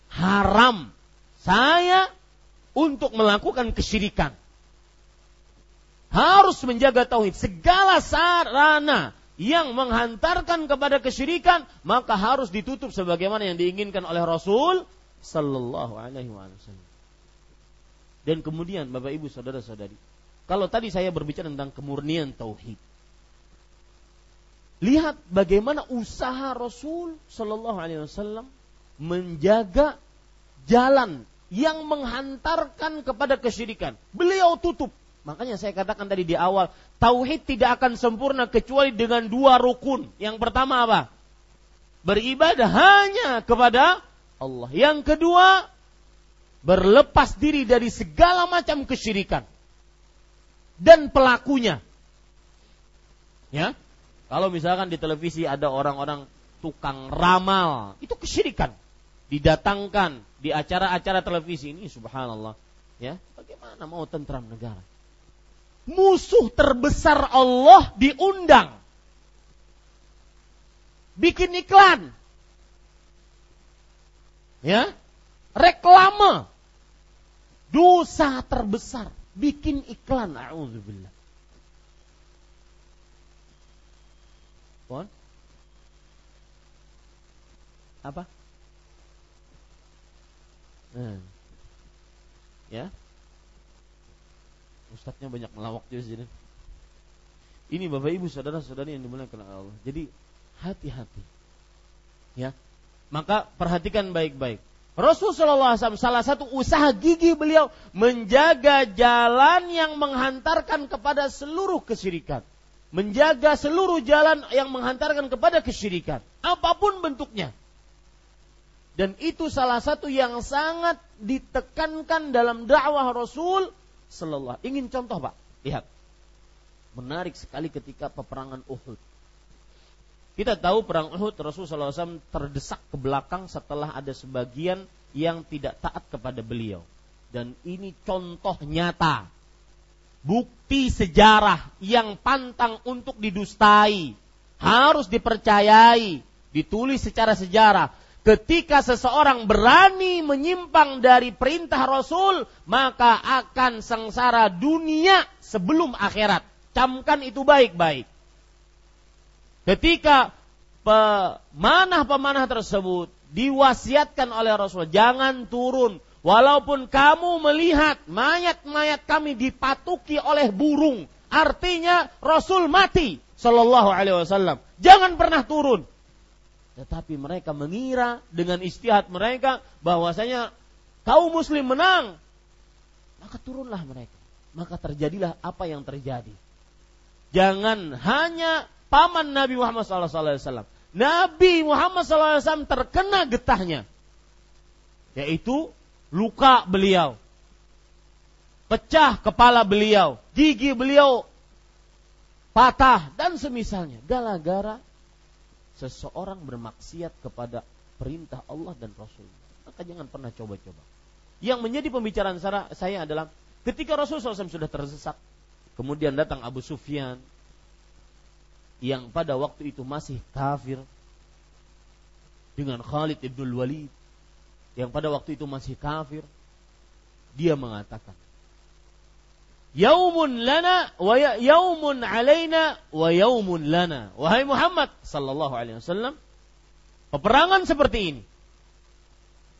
Speaker 1: Haram saya untuk melakukan kesyirikan harus menjaga tauhid. Segala sarana yang menghantarkan kepada kesyirikan maka harus ditutup sebagaimana yang diinginkan oleh Rasul sallallahu alaihi wasallam. Dan kemudian Bapak Ibu saudara-saudari, kalau tadi saya berbicara tentang kemurnian tauhid. Lihat bagaimana usaha Rasul sallallahu alaihi wasallam menjaga jalan yang menghantarkan kepada kesyirikan. Beliau tutup Makanya saya katakan tadi di awal, tauhid tidak akan sempurna kecuali dengan dua rukun. Yang pertama apa? Beribadah hanya kepada Allah. Yang kedua, berlepas diri dari segala macam kesyirikan dan pelakunya. Ya. Kalau misalkan di televisi ada orang-orang tukang ramal, itu kesyirikan. Didatangkan di acara-acara televisi ini subhanallah. Ya, bagaimana mau tentram negara? musuh terbesar Allah diundang. Bikin iklan. Ya. Reklame. Dosa terbesar. Bikin iklan. A'udzubillah. Pon? Apa? Hmm. Ya, Ustadznya banyak melawak juga sini. Ini Bapak Ibu saudara-saudari yang dimuliakan Allah. Jadi hati-hati. Ya. Maka perhatikan baik-baik. Rasulullah SAW salah satu usaha gigi beliau menjaga jalan yang menghantarkan kepada seluruh kesyirikan. Menjaga seluruh jalan yang menghantarkan kepada kesyirikan. Apa pun bentuknya. Dan itu salah satu yang sangat ditekankan dalam dakwah Rasul Sallallahu Ingin contoh Pak? Lihat. Menarik sekali ketika peperangan Uhud. Kita tahu perang Uhud Rasulullah SAW terdesak ke belakang setelah ada sebagian yang tidak taat kepada beliau. Dan ini contoh nyata. Bukti sejarah yang pantang untuk didustai. Harus dipercayai. Ditulis secara sejarah Ketika seseorang berani menyimpang dari perintah Rasul, maka akan sengsara dunia sebelum akhirat. Camkan itu baik-baik. Ketika pemanah-pemanah tersebut diwasiatkan oleh Rasul jangan turun walaupun kamu melihat mayat-mayat kami dipatuki oleh burung artinya Rasul mati sallallahu alaihi wasallam. Jangan pernah turun. Tetapi mereka mengira dengan istihad mereka bahwasanya kaum muslim menang. Maka turunlah mereka. Maka terjadilah apa yang terjadi. Jangan hanya paman Nabi Muhammad SAW Nabi Muhammad SAW terkena getahnya, yaitu luka beliau, pecah kepala beliau, gigi beliau patah dan semisalnya. Gara-gara seseorang bermaksiat kepada perintah Allah dan Rasul. Maka jangan pernah coba-coba. Yang menjadi pembicaraan saya adalah ketika Rasul SAW sudah tersesat, kemudian datang Abu Sufyan, yang pada waktu itu masih kafir dengan Khalid ibn Walid yang pada waktu itu masih kafir dia mengatakan Yaumun lana wa ya, yaumun alaina wa yaumun lana wahai Muhammad sallallahu alaihi wasallam peperangan seperti ini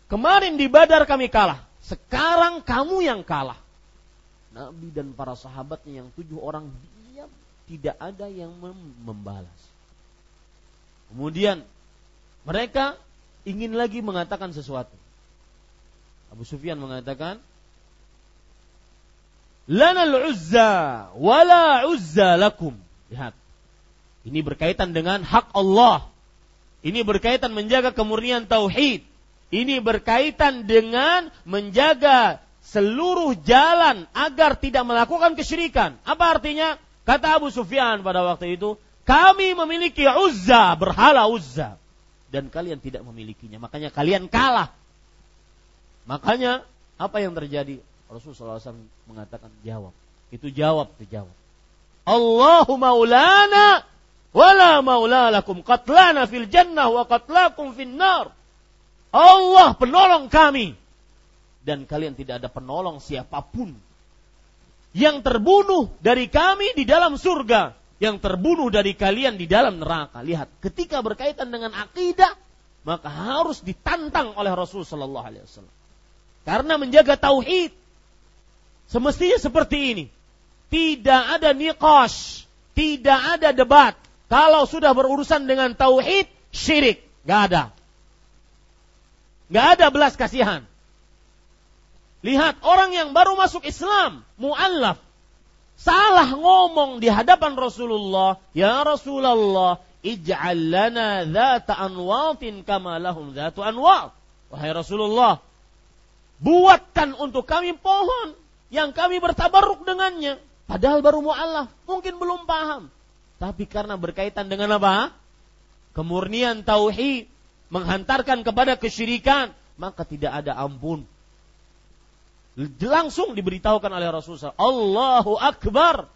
Speaker 1: kemarin di Badar kami kalah sekarang kamu yang kalah Nabi dan para sahabatnya yang tujuh orang tidak ada yang membalas. Kemudian mereka ingin lagi mengatakan sesuatu. Abu Sufyan mengatakan, Lana al-uzza wala uzza lakum. Lihat. Ini berkaitan dengan hak Allah. Ini berkaitan menjaga kemurnian tauhid. Ini berkaitan dengan menjaga seluruh jalan agar tidak melakukan kesyirikan. Apa artinya? Kata Abu Sufyan pada waktu itu, kami memiliki Uzza, berhala Uzza. Dan kalian tidak memilikinya. Makanya kalian kalah. Makanya apa yang terjadi? Rasulullah SAW mengatakan jawab. Itu jawab, itu jawab. Allahu maulana wala maula lakum qatlana fil jannah wa qatlakum fil nar. Allah penolong kami dan kalian tidak ada penolong siapa pun yang terbunuh dari kami di dalam surga, yang terbunuh dari kalian di dalam neraka. Lihat, ketika berkaitan dengan akidah, maka harus ditantang oleh Rasul Sallallahu Alaihi Wasallam. Karena menjaga tauhid, semestinya seperti ini. Tidak ada niqash, tidak ada debat. Kalau sudah berurusan dengan tauhid, syirik, gak ada. Gak ada belas kasihan. Lihat orang yang baru masuk Islam, mu'allaf. Salah ngomong di hadapan Rasulullah, Ya Rasulullah, ij'al lana dhata anwatin kama lahum dhatu anwat. Wahai Rasulullah, buatkan untuk kami pohon yang kami bertabaruk dengannya. Padahal baru mu'allaf, mungkin belum paham. Tapi karena berkaitan dengan apa? Kemurnian tauhid, menghantarkan kepada kesyirikan, maka tidak ada ampun langsung diberitahukan oleh Rasulullah Allahu Akbar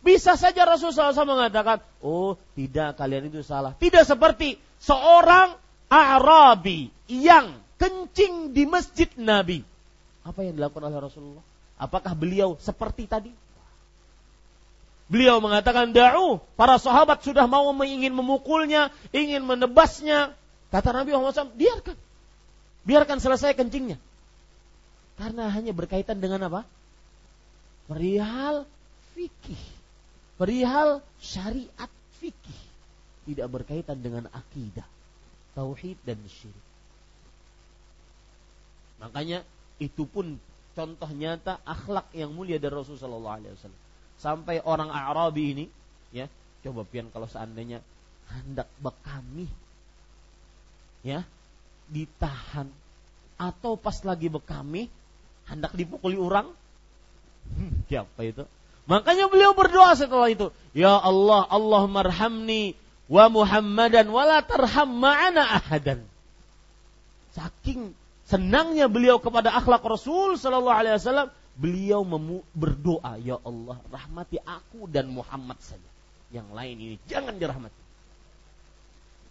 Speaker 1: bisa saja Rasulullah SAW mengatakan oh tidak kalian itu salah tidak seperti seorang Arabi yang kencing di masjid Nabi apa yang dilakukan oleh Rasulullah apakah beliau seperti tadi Beliau mengatakan da'u, para sahabat sudah mau ingin memukulnya, ingin menebasnya. Kata Nabi Muhammad SAW, biarkan. Biarkan selesai kencingnya. Karena hanya berkaitan dengan apa? Perihal fikih. Perihal syariat fikih. Tidak berkaitan dengan akidah. Tauhid dan syirik. Makanya itu pun contoh nyata akhlak yang mulia dari Rasulullah SAW. Sampai orang Arabi ini, ya, coba pian kalau seandainya hendak bekami, ya, ditahan atau pas lagi bekami hendak dipukuli orang? Hmm, siapa itu? Makanya beliau berdoa setelah itu, Ya Allah, Allah marhamni wa Muhammadan wa la tarham ma'ana ahadan. Saking senangnya beliau kepada akhlak Rasul sallallahu alaihi wasallam, beliau berdoa, Ya Allah, rahmati aku dan Muhammad saja. Yang lain ini jangan dirahmati.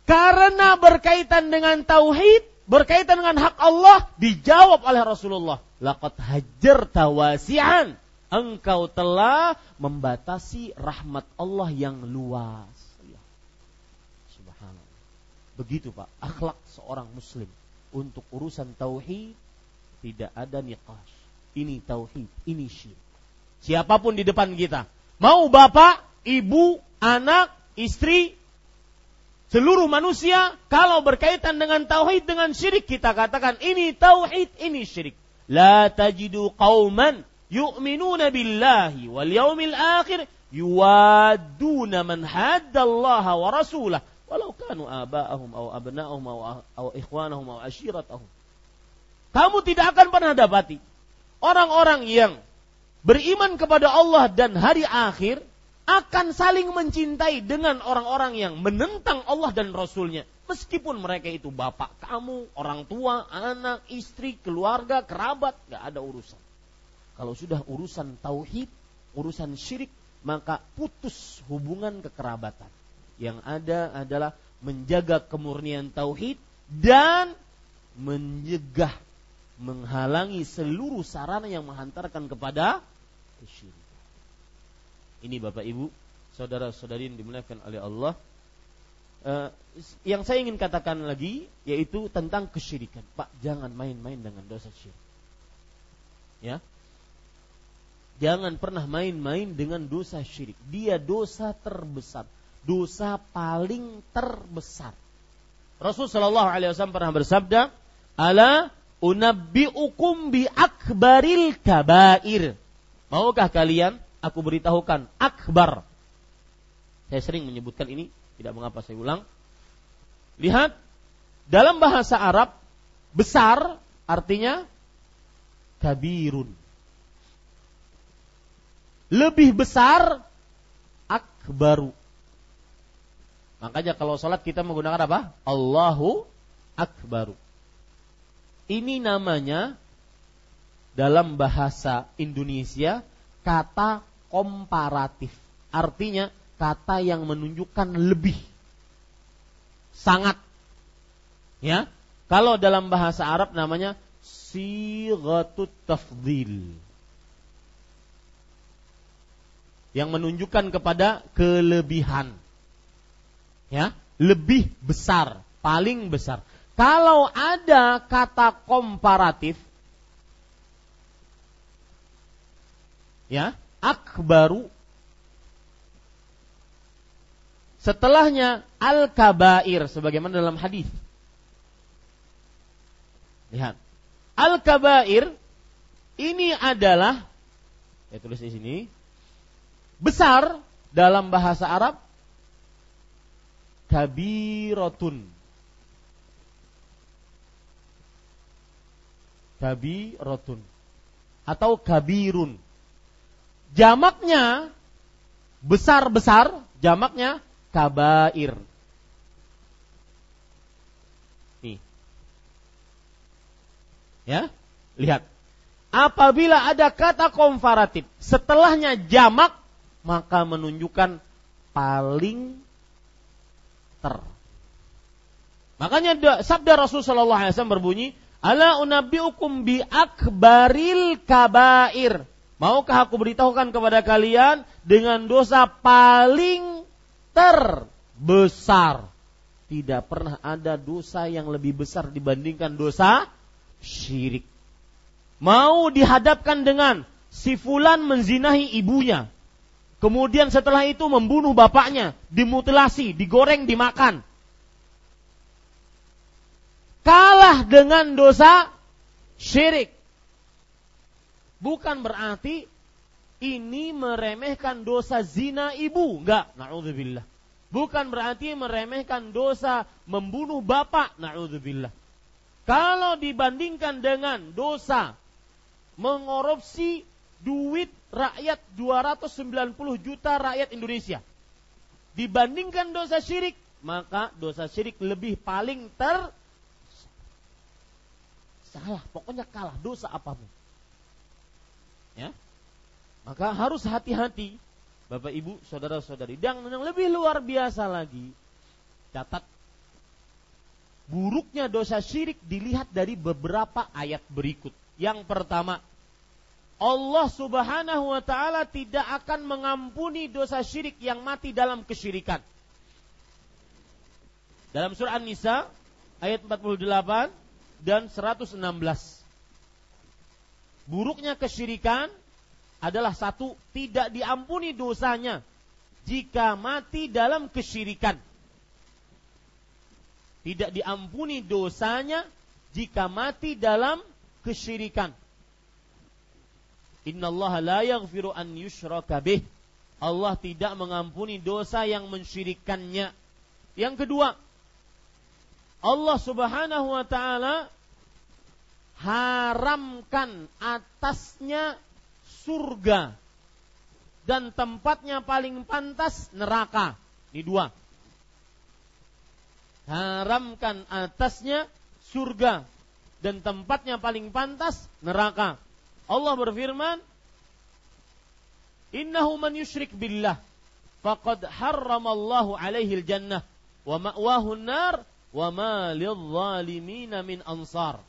Speaker 1: Karena berkaitan dengan tauhid, berkaitan dengan hak Allah, dijawab oleh Rasulullah laqad hajarta wasi'an engkau telah membatasi rahmat Allah yang luas. Subhanallah. Begitu Pak, akhlak seorang muslim untuk urusan tauhid tidak ada niqash. Ini tauhid, ini syirik. Siapa pun di depan kita, mau bapak, ibu, anak, istri, seluruh manusia kalau berkaitan dengan tauhid dengan syirik kita katakan ini tauhid, ini syirik. La tajidu qauman yu'minuna billahi wal yaumil akhir yuwaduna man haddallaha wa rasulah walau kanu aba'ahum aw abna'ahum aw ikhwanahum aw ashiratahum. Kamu tidak akan pernah dapati orang-orang yang beriman kepada Allah dan hari akhir akan saling mencintai dengan orang-orang yang menentang Allah dan Rasulnya. Meskipun mereka itu bapak kamu, orang tua, anak, istri, keluarga, kerabat, gak ada urusan. Kalau sudah urusan tauhid, urusan syirik, maka putus hubungan kekerabatan. Yang ada adalah menjaga kemurnian tauhid dan mencegah menghalangi seluruh sarana yang menghantarkan kepada kesyirikan. Ini Bapak Ibu, saudara-saudari yang dimuliakan oleh Allah. Uh, yang saya ingin katakan lagi yaitu tentang kesyirikan. Pak, jangan main-main dengan dosa syirik. Ya. Jangan pernah main-main dengan dosa syirik. Dia dosa terbesar dosa paling terbesar. Rasul Shallallahu Alaihi Wasallam pernah bersabda, "Ala unabbiukum bi akbaril kabair." Maukah kalian aku beritahukan akbar? Saya sering menyebutkan ini, tidak mengapa saya ulang. Lihat, dalam bahasa Arab besar artinya kabirun. Lebih besar akbaru. Makanya kalau sholat kita menggunakan apa? Allahu Akbaru. Ini namanya dalam bahasa Indonesia kata komparatif. Artinya kata yang menunjukkan lebih. Sangat. Ya. Kalau dalam bahasa Arab namanya sighatut tafdil. Yang menunjukkan kepada kelebihan ya lebih besar, paling besar. Kalau ada kata komparatif, ya akbaru, setelahnya al kabair, sebagaimana dalam hadis. Lihat, al kabair ini adalah, saya tulis di sini, besar dalam bahasa Arab kabiratun. Kabiratun. Atau kabirun. Jamaknya besar-besar, jamaknya kabair. Nih. Ya, lihat. Apabila ada kata komparatif, setelahnya jamak, maka menunjukkan paling ter. Makanya sabda Rasul Shallallahu Alaihi Wasallam berbunyi, Ala unabbiukum bi akbaril kabair. Maukah aku beritahukan kepada kalian dengan dosa paling terbesar? Tidak pernah ada dosa yang lebih besar dibandingkan dosa syirik. Mau dihadapkan dengan si fulan menzinahi ibunya, Kemudian setelah itu membunuh bapaknya, dimutilasi, digoreng, dimakan. Kalah dengan dosa syirik. Bukan berarti ini meremehkan dosa zina ibu. Enggak, na'udzubillah. Bukan berarti meremehkan dosa membunuh bapak, na'udzubillah. Kalau dibandingkan dengan dosa mengorupsi duit rakyat 290 juta rakyat Indonesia. Dibandingkan dosa syirik, maka dosa syirik lebih paling ter salah, pokoknya kalah dosa apa pun. Ya. Maka harus hati-hati Bapak Ibu, saudara-saudari. Dan yang lebih luar biasa lagi, catat buruknya dosa syirik dilihat dari beberapa ayat berikut. Yang pertama, Allah Subhanahu wa taala tidak akan mengampuni dosa syirik yang mati dalam kesyirikan. Dalam surah An-Nisa ayat 48 dan 116. Buruknya kesyirikan adalah satu tidak diampuni dosanya jika mati dalam kesyirikan. Tidak diampuni dosanya jika mati dalam kesyirikan. Allah la yaghfiru an yushraka bih. Allah tidak mengampuni dosa yang mensyirikannya. Yang kedua, Allah Subhanahu wa taala haramkan atasnya surga dan tempatnya paling pantas neraka. Ini dua. Haramkan atasnya surga dan tempatnya paling pantas neraka. Allah berfirman, "Innahu man yusyrik billah faqad harramallahu alaihi jannah wa ma'wahu nar wa ma lidh-dhalimin min ansar."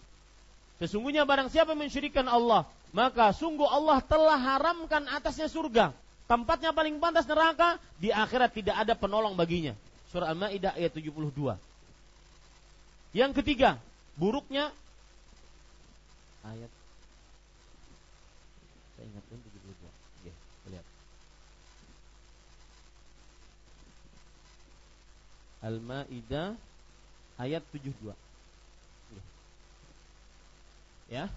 Speaker 1: Sesungguhnya barang siapa mensyirikkan Allah, maka sungguh Allah telah haramkan atasnya surga. Tempatnya paling pantas neraka, di akhirat tidak ada penolong baginya. Surah Al-Maidah ayat 72. Yang ketiga, buruknya ayat saya ingatkan 72. Oke, lihat. Al-Maidah ayat 72. Ya.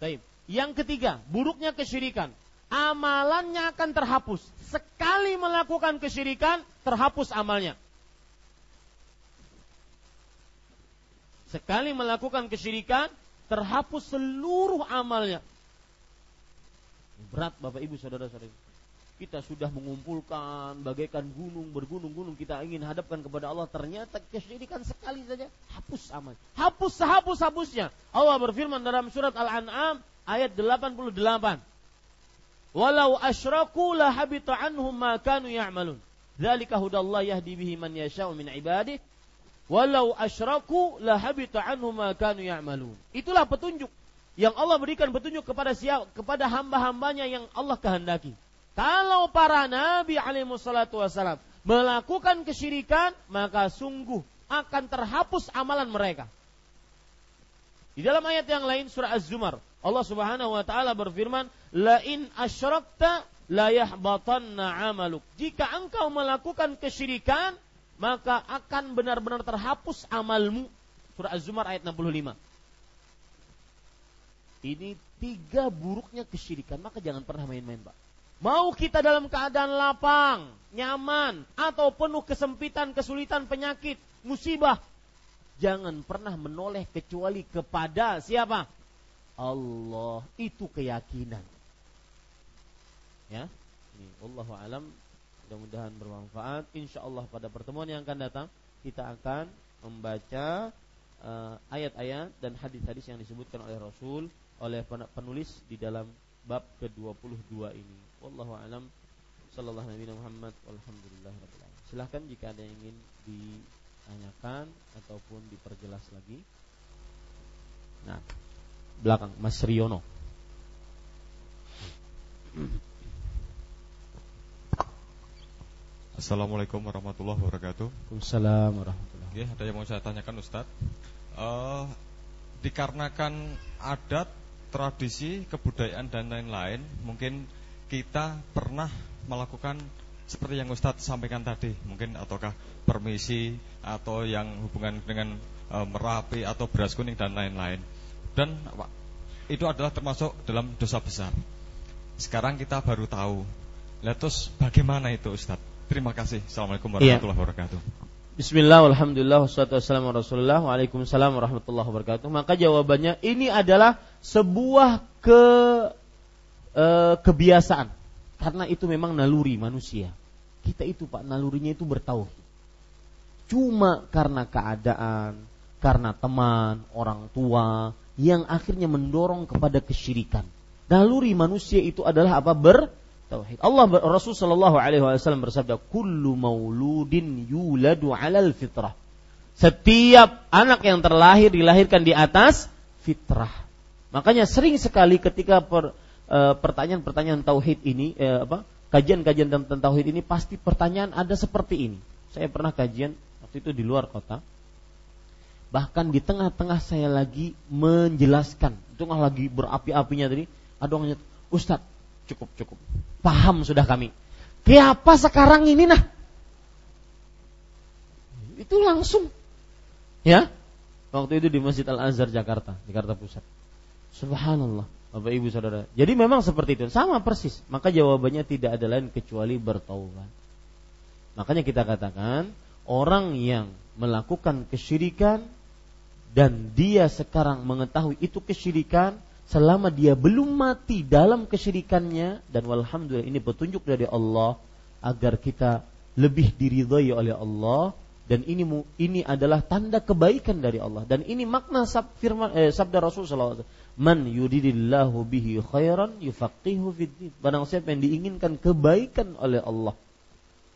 Speaker 1: Baik. Yang ketiga, buruknya kesyirikan. Amalannya akan terhapus. Sekali melakukan kesyirikan, terhapus amalnya. Sekali melakukan kesyirikan, terhapus seluruh amalnya. Berat Bapak Ibu Saudara-saudari. Kita sudah mengumpulkan bagaikan gunung bergunung-gunung kita ingin hadapkan kepada Allah ternyata kesyirikan sekali saja hapus amal. Hapus sehapus-hapusnya. Allah berfirman dalam surat Al-An'am ayat 88. Walau asyraku la habita anhum ma kanu ya'malun. Dzalika hudallah yahdi bihi man yasha'u min ibadihi Walau asyraku la habita anhum ma kanu ya'malun. Itulah petunjuk yang Allah berikan petunjuk kepada siapa kepada hamba-hambanya yang Allah kehendaki. Kalau para nabi alaihi salatu wasalam melakukan kesyirikan, maka sungguh akan terhapus amalan mereka. Di dalam ayat yang lain surah Az-Zumar, Allah Subhanahu wa taala berfirman, "La in asyrakta la yahbatanna 'amaluk." Jika engkau melakukan kesyirikan, maka akan benar-benar terhapus amalmu. Surah Az-Zumar ayat 65. Ini tiga buruknya kesyirikan, maka jangan pernah main-main, Pak. Mau kita dalam keadaan lapang, nyaman, atau penuh kesempitan, kesulitan, penyakit, musibah, jangan pernah menoleh kecuali kepada siapa? Allah. Itu keyakinan. Ya, ini Allah alam. Mudah-mudahan bermanfaat. Insya Allah pada pertemuan yang akan datang kita akan membaca uh, ayat-ayat dan hadis-hadis yang disebutkan oleh Rasul oleh penulis di dalam bab ke-22 ini. Wallahu alam sallallahu nabi Muhammad walhamdulillah Silahkan jika ada yang ingin ditanyakan ataupun diperjelas lagi. Nah, belakang Mas Riono.
Speaker 2: Assalamualaikum warahmatullahi wabarakatuh.
Speaker 1: Waalaikumsalam warahmatullahi
Speaker 2: wabarakatuh. ada yang mau saya tanyakan Ustadz. Uh, dikarenakan adat tradisi, kebudayaan dan lain-lain, mungkin kita pernah melakukan seperti yang Ustadz sampaikan tadi, mungkin ataukah permisi atau yang hubungan dengan e, merapi atau beras kuning dan lain-lain. Dan itu adalah termasuk dalam dosa besar. Sekarang kita baru tahu. Letus bagaimana itu Ustadz? Terima kasih. Assalamualaikum iya. warahmatullahi wabarakatuh.
Speaker 1: Bismillah, alhamdulillah, wassalatu wassalamu rasulullah, waalaikumsalam warahmatullahi wabarakatuh. Maka jawabannya ini adalah sebuah ke e, kebiasaan. Karena itu memang naluri manusia. Kita itu Pak, nalurinya itu bertauhid. Cuma karena keadaan, karena teman, orang tua, yang akhirnya mendorong kepada kesyirikan. Naluri manusia itu adalah apa? Ber tauhid. Allah Rasul sallallahu alaihi wasallam bersabda, "Kullu mauludin yuladu 'alal fitrah." Setiap anak yang terlahir dilahirkan di atas fitrah. Makanya sering sekali ketika per, e, pertanyaan-pertanyaan tauhid ini e, apa? Kajian-kajian tentang tauhid ini pasti pertanyaan ada seperti ini. Saya pernah kajian waktu itu di luar kota. Bahkan di tengah-tengah saya lagi menjelaskan, itu lagi berapi-apinya tadi, ada orang Ustaz, cukup cukup. Paham sudah kami. Kayak apa sekarang ini nah? Itu langsung. Ya. Waktu itu di Masjid Al Azhar Jakarta, Jakarta Pusat. Subhanallah. Bapak Ibu Saudara. Jadi memang seperti itu, sama persis. Maka jawabannya tidak ada lain kecuali bertaubat. Makanya kita katakan orang yang melakukan kesyirikan dan dia sekarang mengetahui itu kesyirikan selama dia belum mati dalam kesyirikannya dan walhamdulillah ini petunjuk dari Allah agar kita lebih diridhai oleh Allah dan ini ini adalah tanda kebaikan dari Allah. Dan ini makna sab, firman eh, sabda Rasul SAW man yuridillahu bihi khairan yufaqihu fiddin barang siapa yang diinginkan kebaikan oleh Allah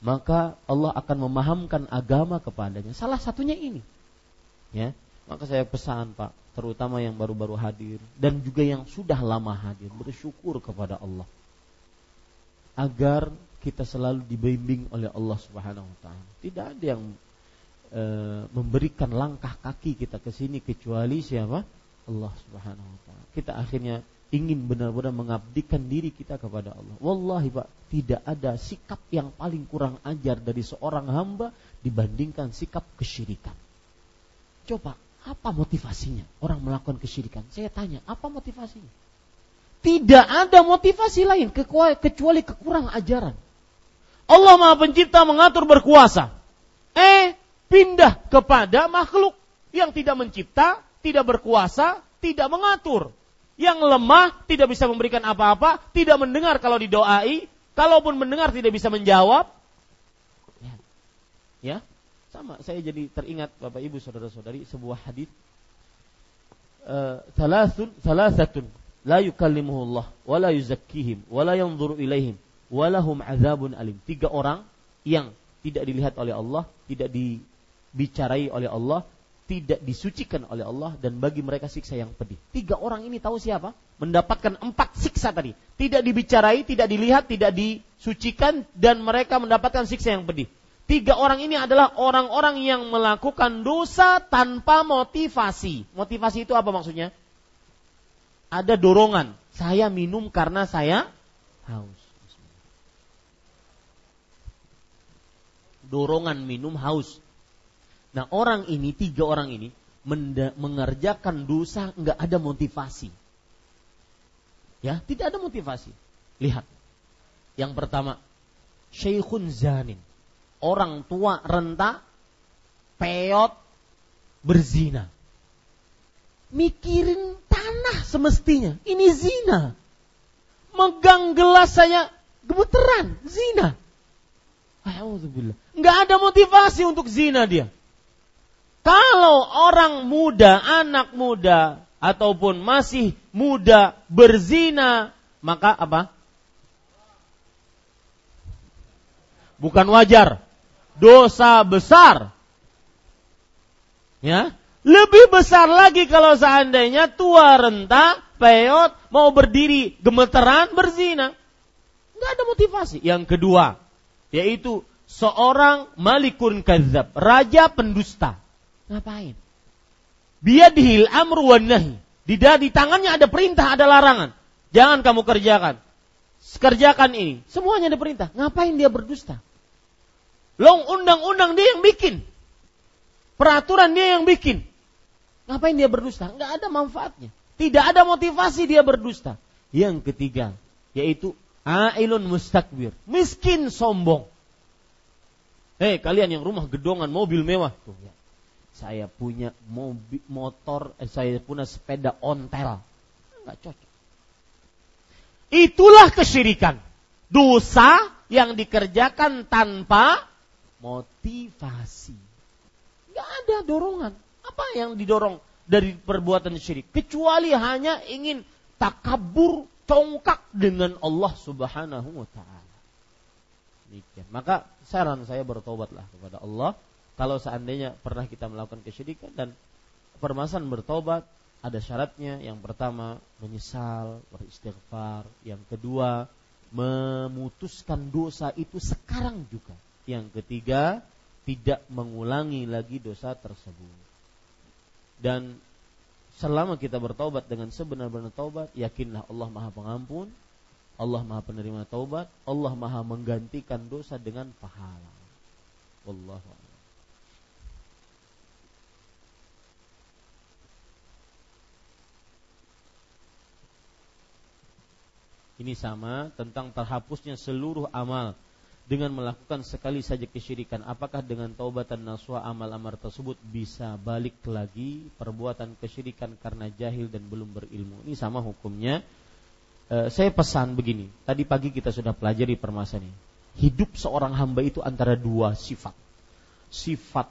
Speaker 1: maka Allah akan memahamkan agama kepadanya. Salah satunya ini. Ya maka saya pesan Pak terutama yang baru-baru hadir dan juga yang sudah lama hadir bersyukur kepada Allah. Agar kita selalu dibimbing oleh Allah Subhanahu wa taala. Tidak ada yang e, memberikan langkah kaki kita ke sini kecuali siapa? Allah Subhanahu wa taala. Kita akhirnya ingin benar-benar mengabdikan diri kita kepada Allah. Wallahi Pak, tidak ada sikap yang paling kurang ajar dari seorang hamba dibandingkan sikap kesyirikan. Coba, apa motivasinya orang melakukan kesyirikan? Saya tanya, apa motivasinya? Tidak ada motivasi lain kecuali kekurang ajaran. Allah Maha Pencipta mengatur berkuasa. Eh, pindah kepada makhluk yang tidak mencipta, tidak berkuasa, tidak mengatur. Yang lemah tidak bisa memberikan apa-apa, tidak mendengar kalau didoai, kalaupun mendengar tidak bisa menjawab. Ya, ya. sama. Saya jadi teringat Bapak Ibu saudara-saudari sebuah hadis. Thalathun thalathatun la yukallimuhullah wa la yuzakkihim wa yanzuru ilaihim wa azabun alim. Tiga orang yang tidak dilihat oleh Allah, tidak di dibicarai oleh Allah, tidak disucikan oleh Allah dan bagi mereka siksa yang pedih. Tiga orang ini tahu siapa? Mendapatkan empat siksa tadi. Tidak dibicarai, tidak dilihat, tidak disucikan dan mereka mendapatkan siksa yang pedih. Tiga orang ini adalah orang-orang yang melakukan dosa tanpa motivasi. Motivasi itu apa maksudnya? Ada dorongan. Saya minum karena saya haus. Dorongan minum haus Nah orang ini, tiga orang ini mengerjakan dosa nggak ada motivasi. Ya, tidak ada motivasi. Lihat. Yang pertama, Syekhun Zanin. Orang tua renta, peot, berzina. Mikirin tanah semestinya. Ini zina. Megang gelas saya gemeteran, zina. Alhamdulillah. Nggak ada motivasi untuk zina dia. Kalau orang muda, anak muda ataupun masih muda berzina, maka apa? Bukan wajar. Dosa besar. Ya, lebih besar lagi kalau seandainya tua renta, peot, mau berdiri gemeteran berzina. Nggak ada motivasi. Yang kedua, yaitu seorang malikun kazab, raja pendusta. Ngapain? Biadihil amru wan nahi. Di, di tangannya ada perintah, ada larangan. Jangan kamu kerjakan. Kerjakan ini. Semuanya ada perintah. Ngapain dia berdusta? Long undang-undang dia yang bikin. Peraturan dia yang bikin. Ngapain dia berdusta? Nggak ada manfaatnya. Tidak ada motivasi dia berdusta. Yang ketiga, yaitu ailun mustakbir. Miskin sombong. Hei kalian yang rumah gedongan, mobil mewah. Tuh, ya saya punya mobil, motor, eh, saya punya sepeda ontel. Enggak cocok. Itulah kesyirikan. Dosa yang dikerjakan tanpa motivasi. Enggak ada dorongan. Apa yang didorong dari perbuatan syirik? Kecuali hanya ingin takabur, congkak dengan Allah subhanahu wa ta'ala. Maka saran saya bertobatlah kepada Allah kalau seandainya pernah kita melakukan kesyirikan dan permasalahan bertobat ada syaratnya yang pertama menyesal beristighfar yang kedua memutuskan dosa itu sekarang juga yang ketiga tidak mengulangi lagi dosa tersebut. Dan selama kita bertobat dengan sebenar-benar taubat, yakinlah Allah Maha Pengampun, Allah Maha Penerima taubat, Allah Maha menggantikan dosa dengan pahala. Wallahu Ini sama tentang terhapusnya seluruh amal dengan melakukan sekali saja kesyirikan. Apakah dengan taubatan nasuha amal-amal tersebut bisa balik lagi perbuatan kesyirikan karena jahil dan belum berilmu? Ini sama hukumnya. E, saya pesan begini. Tadi pagi kita sudah pelajari permasalahan ini. Hidup seorang hamba itu antara dua sifat. Sifat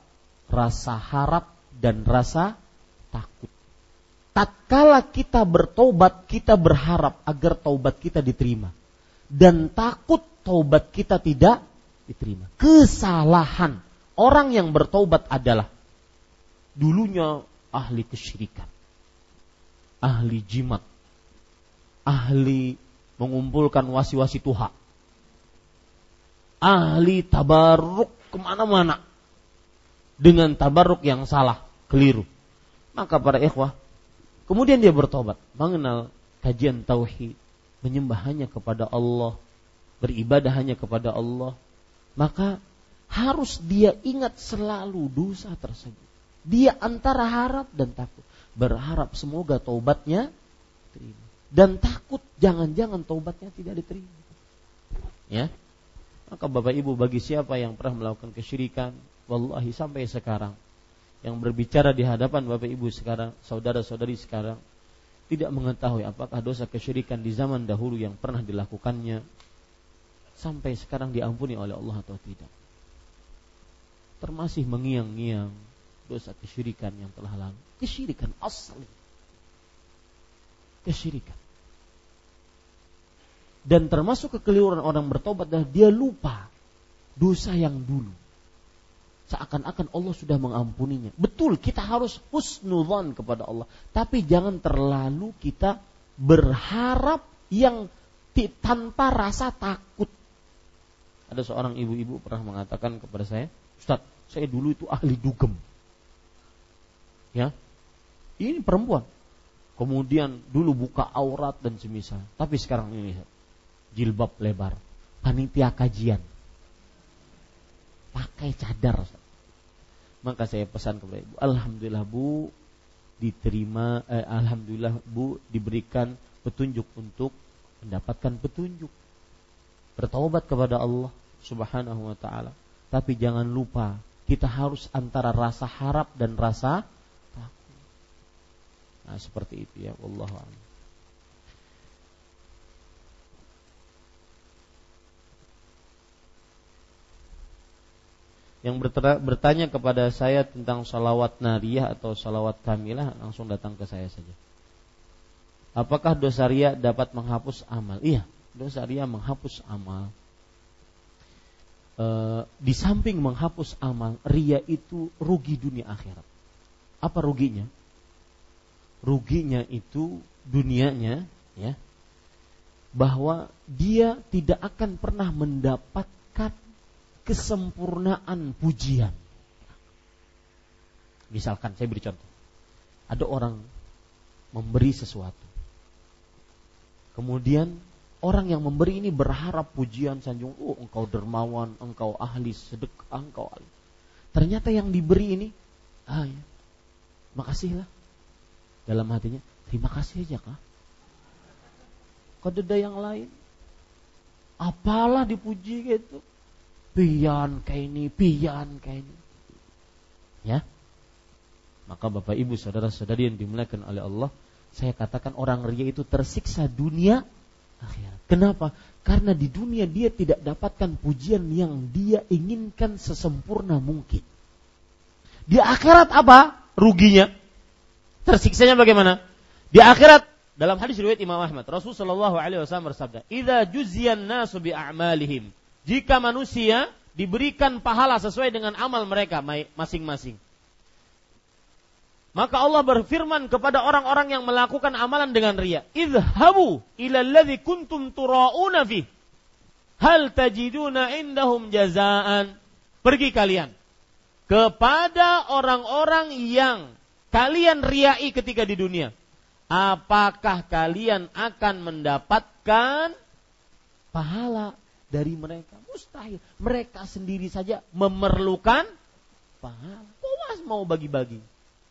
Speaker 1: rasa harap dan rasa takut tatkala kita bertobat, kita berharap agar taubat kita diterima. Dan takut taubat kita tidak diterima. Kesalahan orang yang bertobat adalah dulunya ahli kesyirikan, ahli jimat, ahli mengumpulkan wasi-wasi Tuhan, ahli tabaruk ke mana-mana dengan tabaruk yang salah, keliru. Maka para ikhwah, Kemudian dia bertobat, mengenal kajian tauhid, menyembah hanya kepada Allah, beribadah hanya kepada Allah, maka harus dia ingat selalu dosa tersebut. Dia antara harap dan takut. Berharap semoga taubatnya terima. Dan takut jangan-jangan taubatnya tidak diterima. Ya. Maka Bapak Ibu bagi siapa yang pernah melakukan kesyirikan, wallahi sampai sekarang yang berbicara di hadapan Bapak Ibu sekarang, saudara-saudari sekarang, tidak mengetahui apakah dosa kesyirikan di zaman dahulu yang pernah dilakukannya sampai sekarang diampuni oleh Allah atau tidak. Termasih mengiang-ngiang dosa kesyirikan yang telah lalu. Kesyirikan asli. Kesyirikan. Dan termasuk kekeliruan orang bertobat adalah dia lupa dosa yang dulu seakan-akan Allah sudah mengampuninya. Betul, kita harus husnudzon kepada Allah, tapi jangan terlalu kita berharap yang tanpa rasa takut. Ada seorang ibu-ibu pernah mengatakan kepada saya, Ustaz, saya dulu itu ahli dugem. Ya, ini perempuan. Kemudian dulu buka aurat dan semisal. Tapi sekarang ini jilbab lebar, panitia kajian, pakai cadar. Maka saya pesan kepada ibu, alhamdulillah bu diterima, eh, alhamdulillah bu diberikan petunjuk untuk mendapatkan petunjuk. Bertobat kepada Allah Subhanahu wa taala. Tapi jangan lupa kita harus antara rasa harap dan rasa takut. Nah, seperti itu ya, wallahu yang bertanya kepada saya tentang salawat nariyah atau salawat kamilah langsung datang ke saya saja. Apakah dosa ria dapat menghapus amal? Iya, dosa ria menghapus amal. E, di samping menghapus amal, ria itu rugi dunia akhirat. Apa ruginya? Ruginya itu dunianya, ya, bahwa dia tidak akan pernah mendapatkan kesempurnaan pujian. Misalkan saya beri contoh. Ada orang memberi sesuatu. Kemudian orang yang memberi ini berharap pujian sanjung, oh engkau dermawan, engkau ahli sedekah, engkau ahli. Ternyata yang diberi ini, ah ya, makasihlah. Dalam hatinya, terima kasih aja kah? Kau ada yang lain, apalah dipuji gitu pian kayak ini, pian kayak ini. Ya. Maka Bapak Ibu saudara-saudari yang dimuliakan oleh Allah, saya katakan orang ria itu tersiksa dunia akhirat. Kenapa? Karena di dunia dia tidak dapatkan pujian yang dia inginkan sesempurna mungkin. Di akhirat apa? Ruginya. Tersiksanya bagaimana? Di akhirat dalam hadis riwayat Imam Ahmad, Rasulullah Shallallahu alaihi wasallam bersabda, "Idza juziyan nasu bi a'malihim." Jika manusia diberikan pahala sesuai dengan amal mereka masing-masing. Maka Allah berfirman kepada orang-orang yang melakukan amalan dengan ria, "Idhabu ila alladhi kuntum tura'una fi. Hal tajiduna indahum jazaan?" Pergi kalian kepada orang-orang yang kalian riai ketika di dunia. Apakah kalian akan mendapatkan pahala dari mereka? Mustahil. Mereka sendiri saja memerlukan pahala. Puas mau bagi-bagi.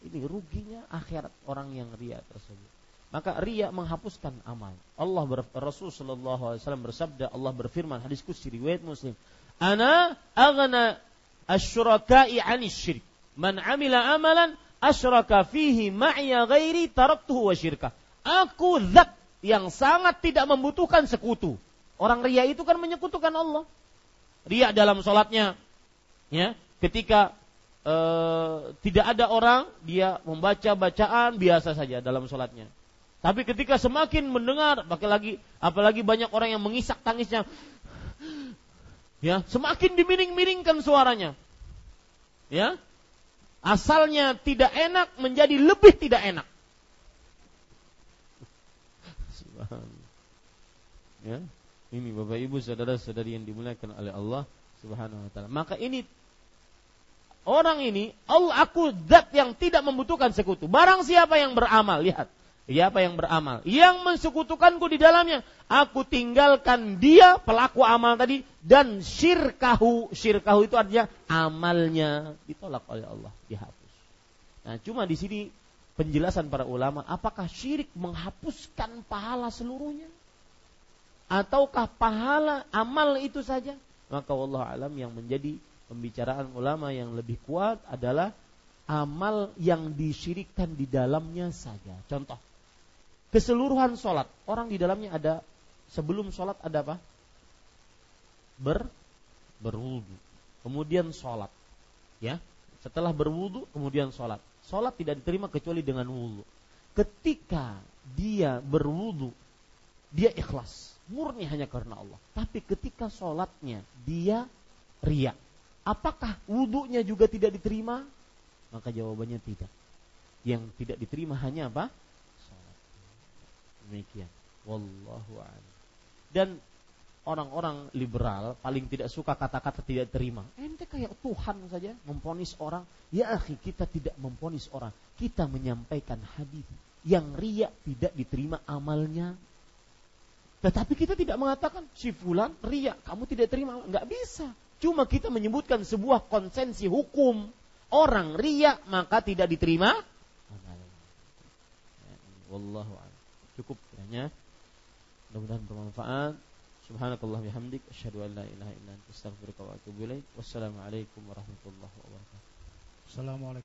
Speaker 1: Ini ruginya akhirat orang yang ria tersebut. Maka ria menghapuskan amal. Allah ber, Rasul sallallahu alaihi wasallam bersabda, Allah berfirman hadis qudsi riwayat Muslim, "Ana aghna asyuraka'i 'anis syirik. Man 'amila amalan asyraka fihi ma'ya ghairi taraktuhu wa syirkah." Aku zat yang sangat tidak membutuhkan sekutu. Orang ria itu kan menyekutukan Allah. Ria dalam sholatnya, ya, ketika e, tidak ada orang, dia membaca bacaan biasa saja dalam sholatnya. Tapi ketika semakin mendengar, apalagi apalagi banyak orang yang mengisak tangisnya, ya semakin dimiring-miringkan suaranya, ya asalnya tidak enak menjadi lebih tidak enak. Ya, ini bapak ibu saudara saudari yang dimuliakan oleh Allah Subhanahu Wa Taala. Maka ini orang ini Allah aku zat yang tidak membutuhkan sekutu. Barang siapa yang beramal, lihat Siapa yang beramal? Yang mensekutukanku di dalamnya. Aku tinggalkan dia pelaku amal tadi dan syirkahu. Syirkahu itu artinya amalnya ditolak oleh Allah, dihapus. Nah, cuma di sini penjelasan para ulama, apakah syirik menghapuskan pahala seluruhnya? Ataukah pahala amal itu saja? Maka Allah alam yang menjadi pembicaraan ulama yang lebih kuat adalah amal yang disyirikkan di dalamnya saja. Contoh, keseluruhan sholat. Orang di dalamnya ada sebelum sholat ada apa? Ber berwudu. Kemudian sholat. Ya, setelah berwudu kemudian sholat. Sholat tidak diterima kecuali dengan wudu. Ketika dia berwudu, dia ikhlas, murni hanya karena Allah. Tapi ketika sholatnya dia riak, apakah wudhunya juga tidak diterima? Maka jawabannya tidak. Yang tidak diterima hanya apa? Demikian. Wallahu a'lam. Dan orang-orang liberal paling tidak suka kata-kata tidak terima. Ente kayak Tuhan saja memponis orang. Ya akhi, kita tidak memponis orang. Kita menyampaikan hadis yang riak tidak diterima amalnya. Tetapi kita tidak mengatakan si fulan riak, kamu tidak terima, nggak bisa. Cuma kita menyebutkan sebuah konsensi hukum. Orang riak maka tidak diterima. Wallahu cukup kiranya mudah-mudahan bermanfaat. Subhanakallah bihamdik. Asyhadu an la ilaha illa anta astaghfiruka wa atubu ilaik. Wassalamualaikum warahmatullahi wabarakatuh.
Speaker 3: Assalamualaikum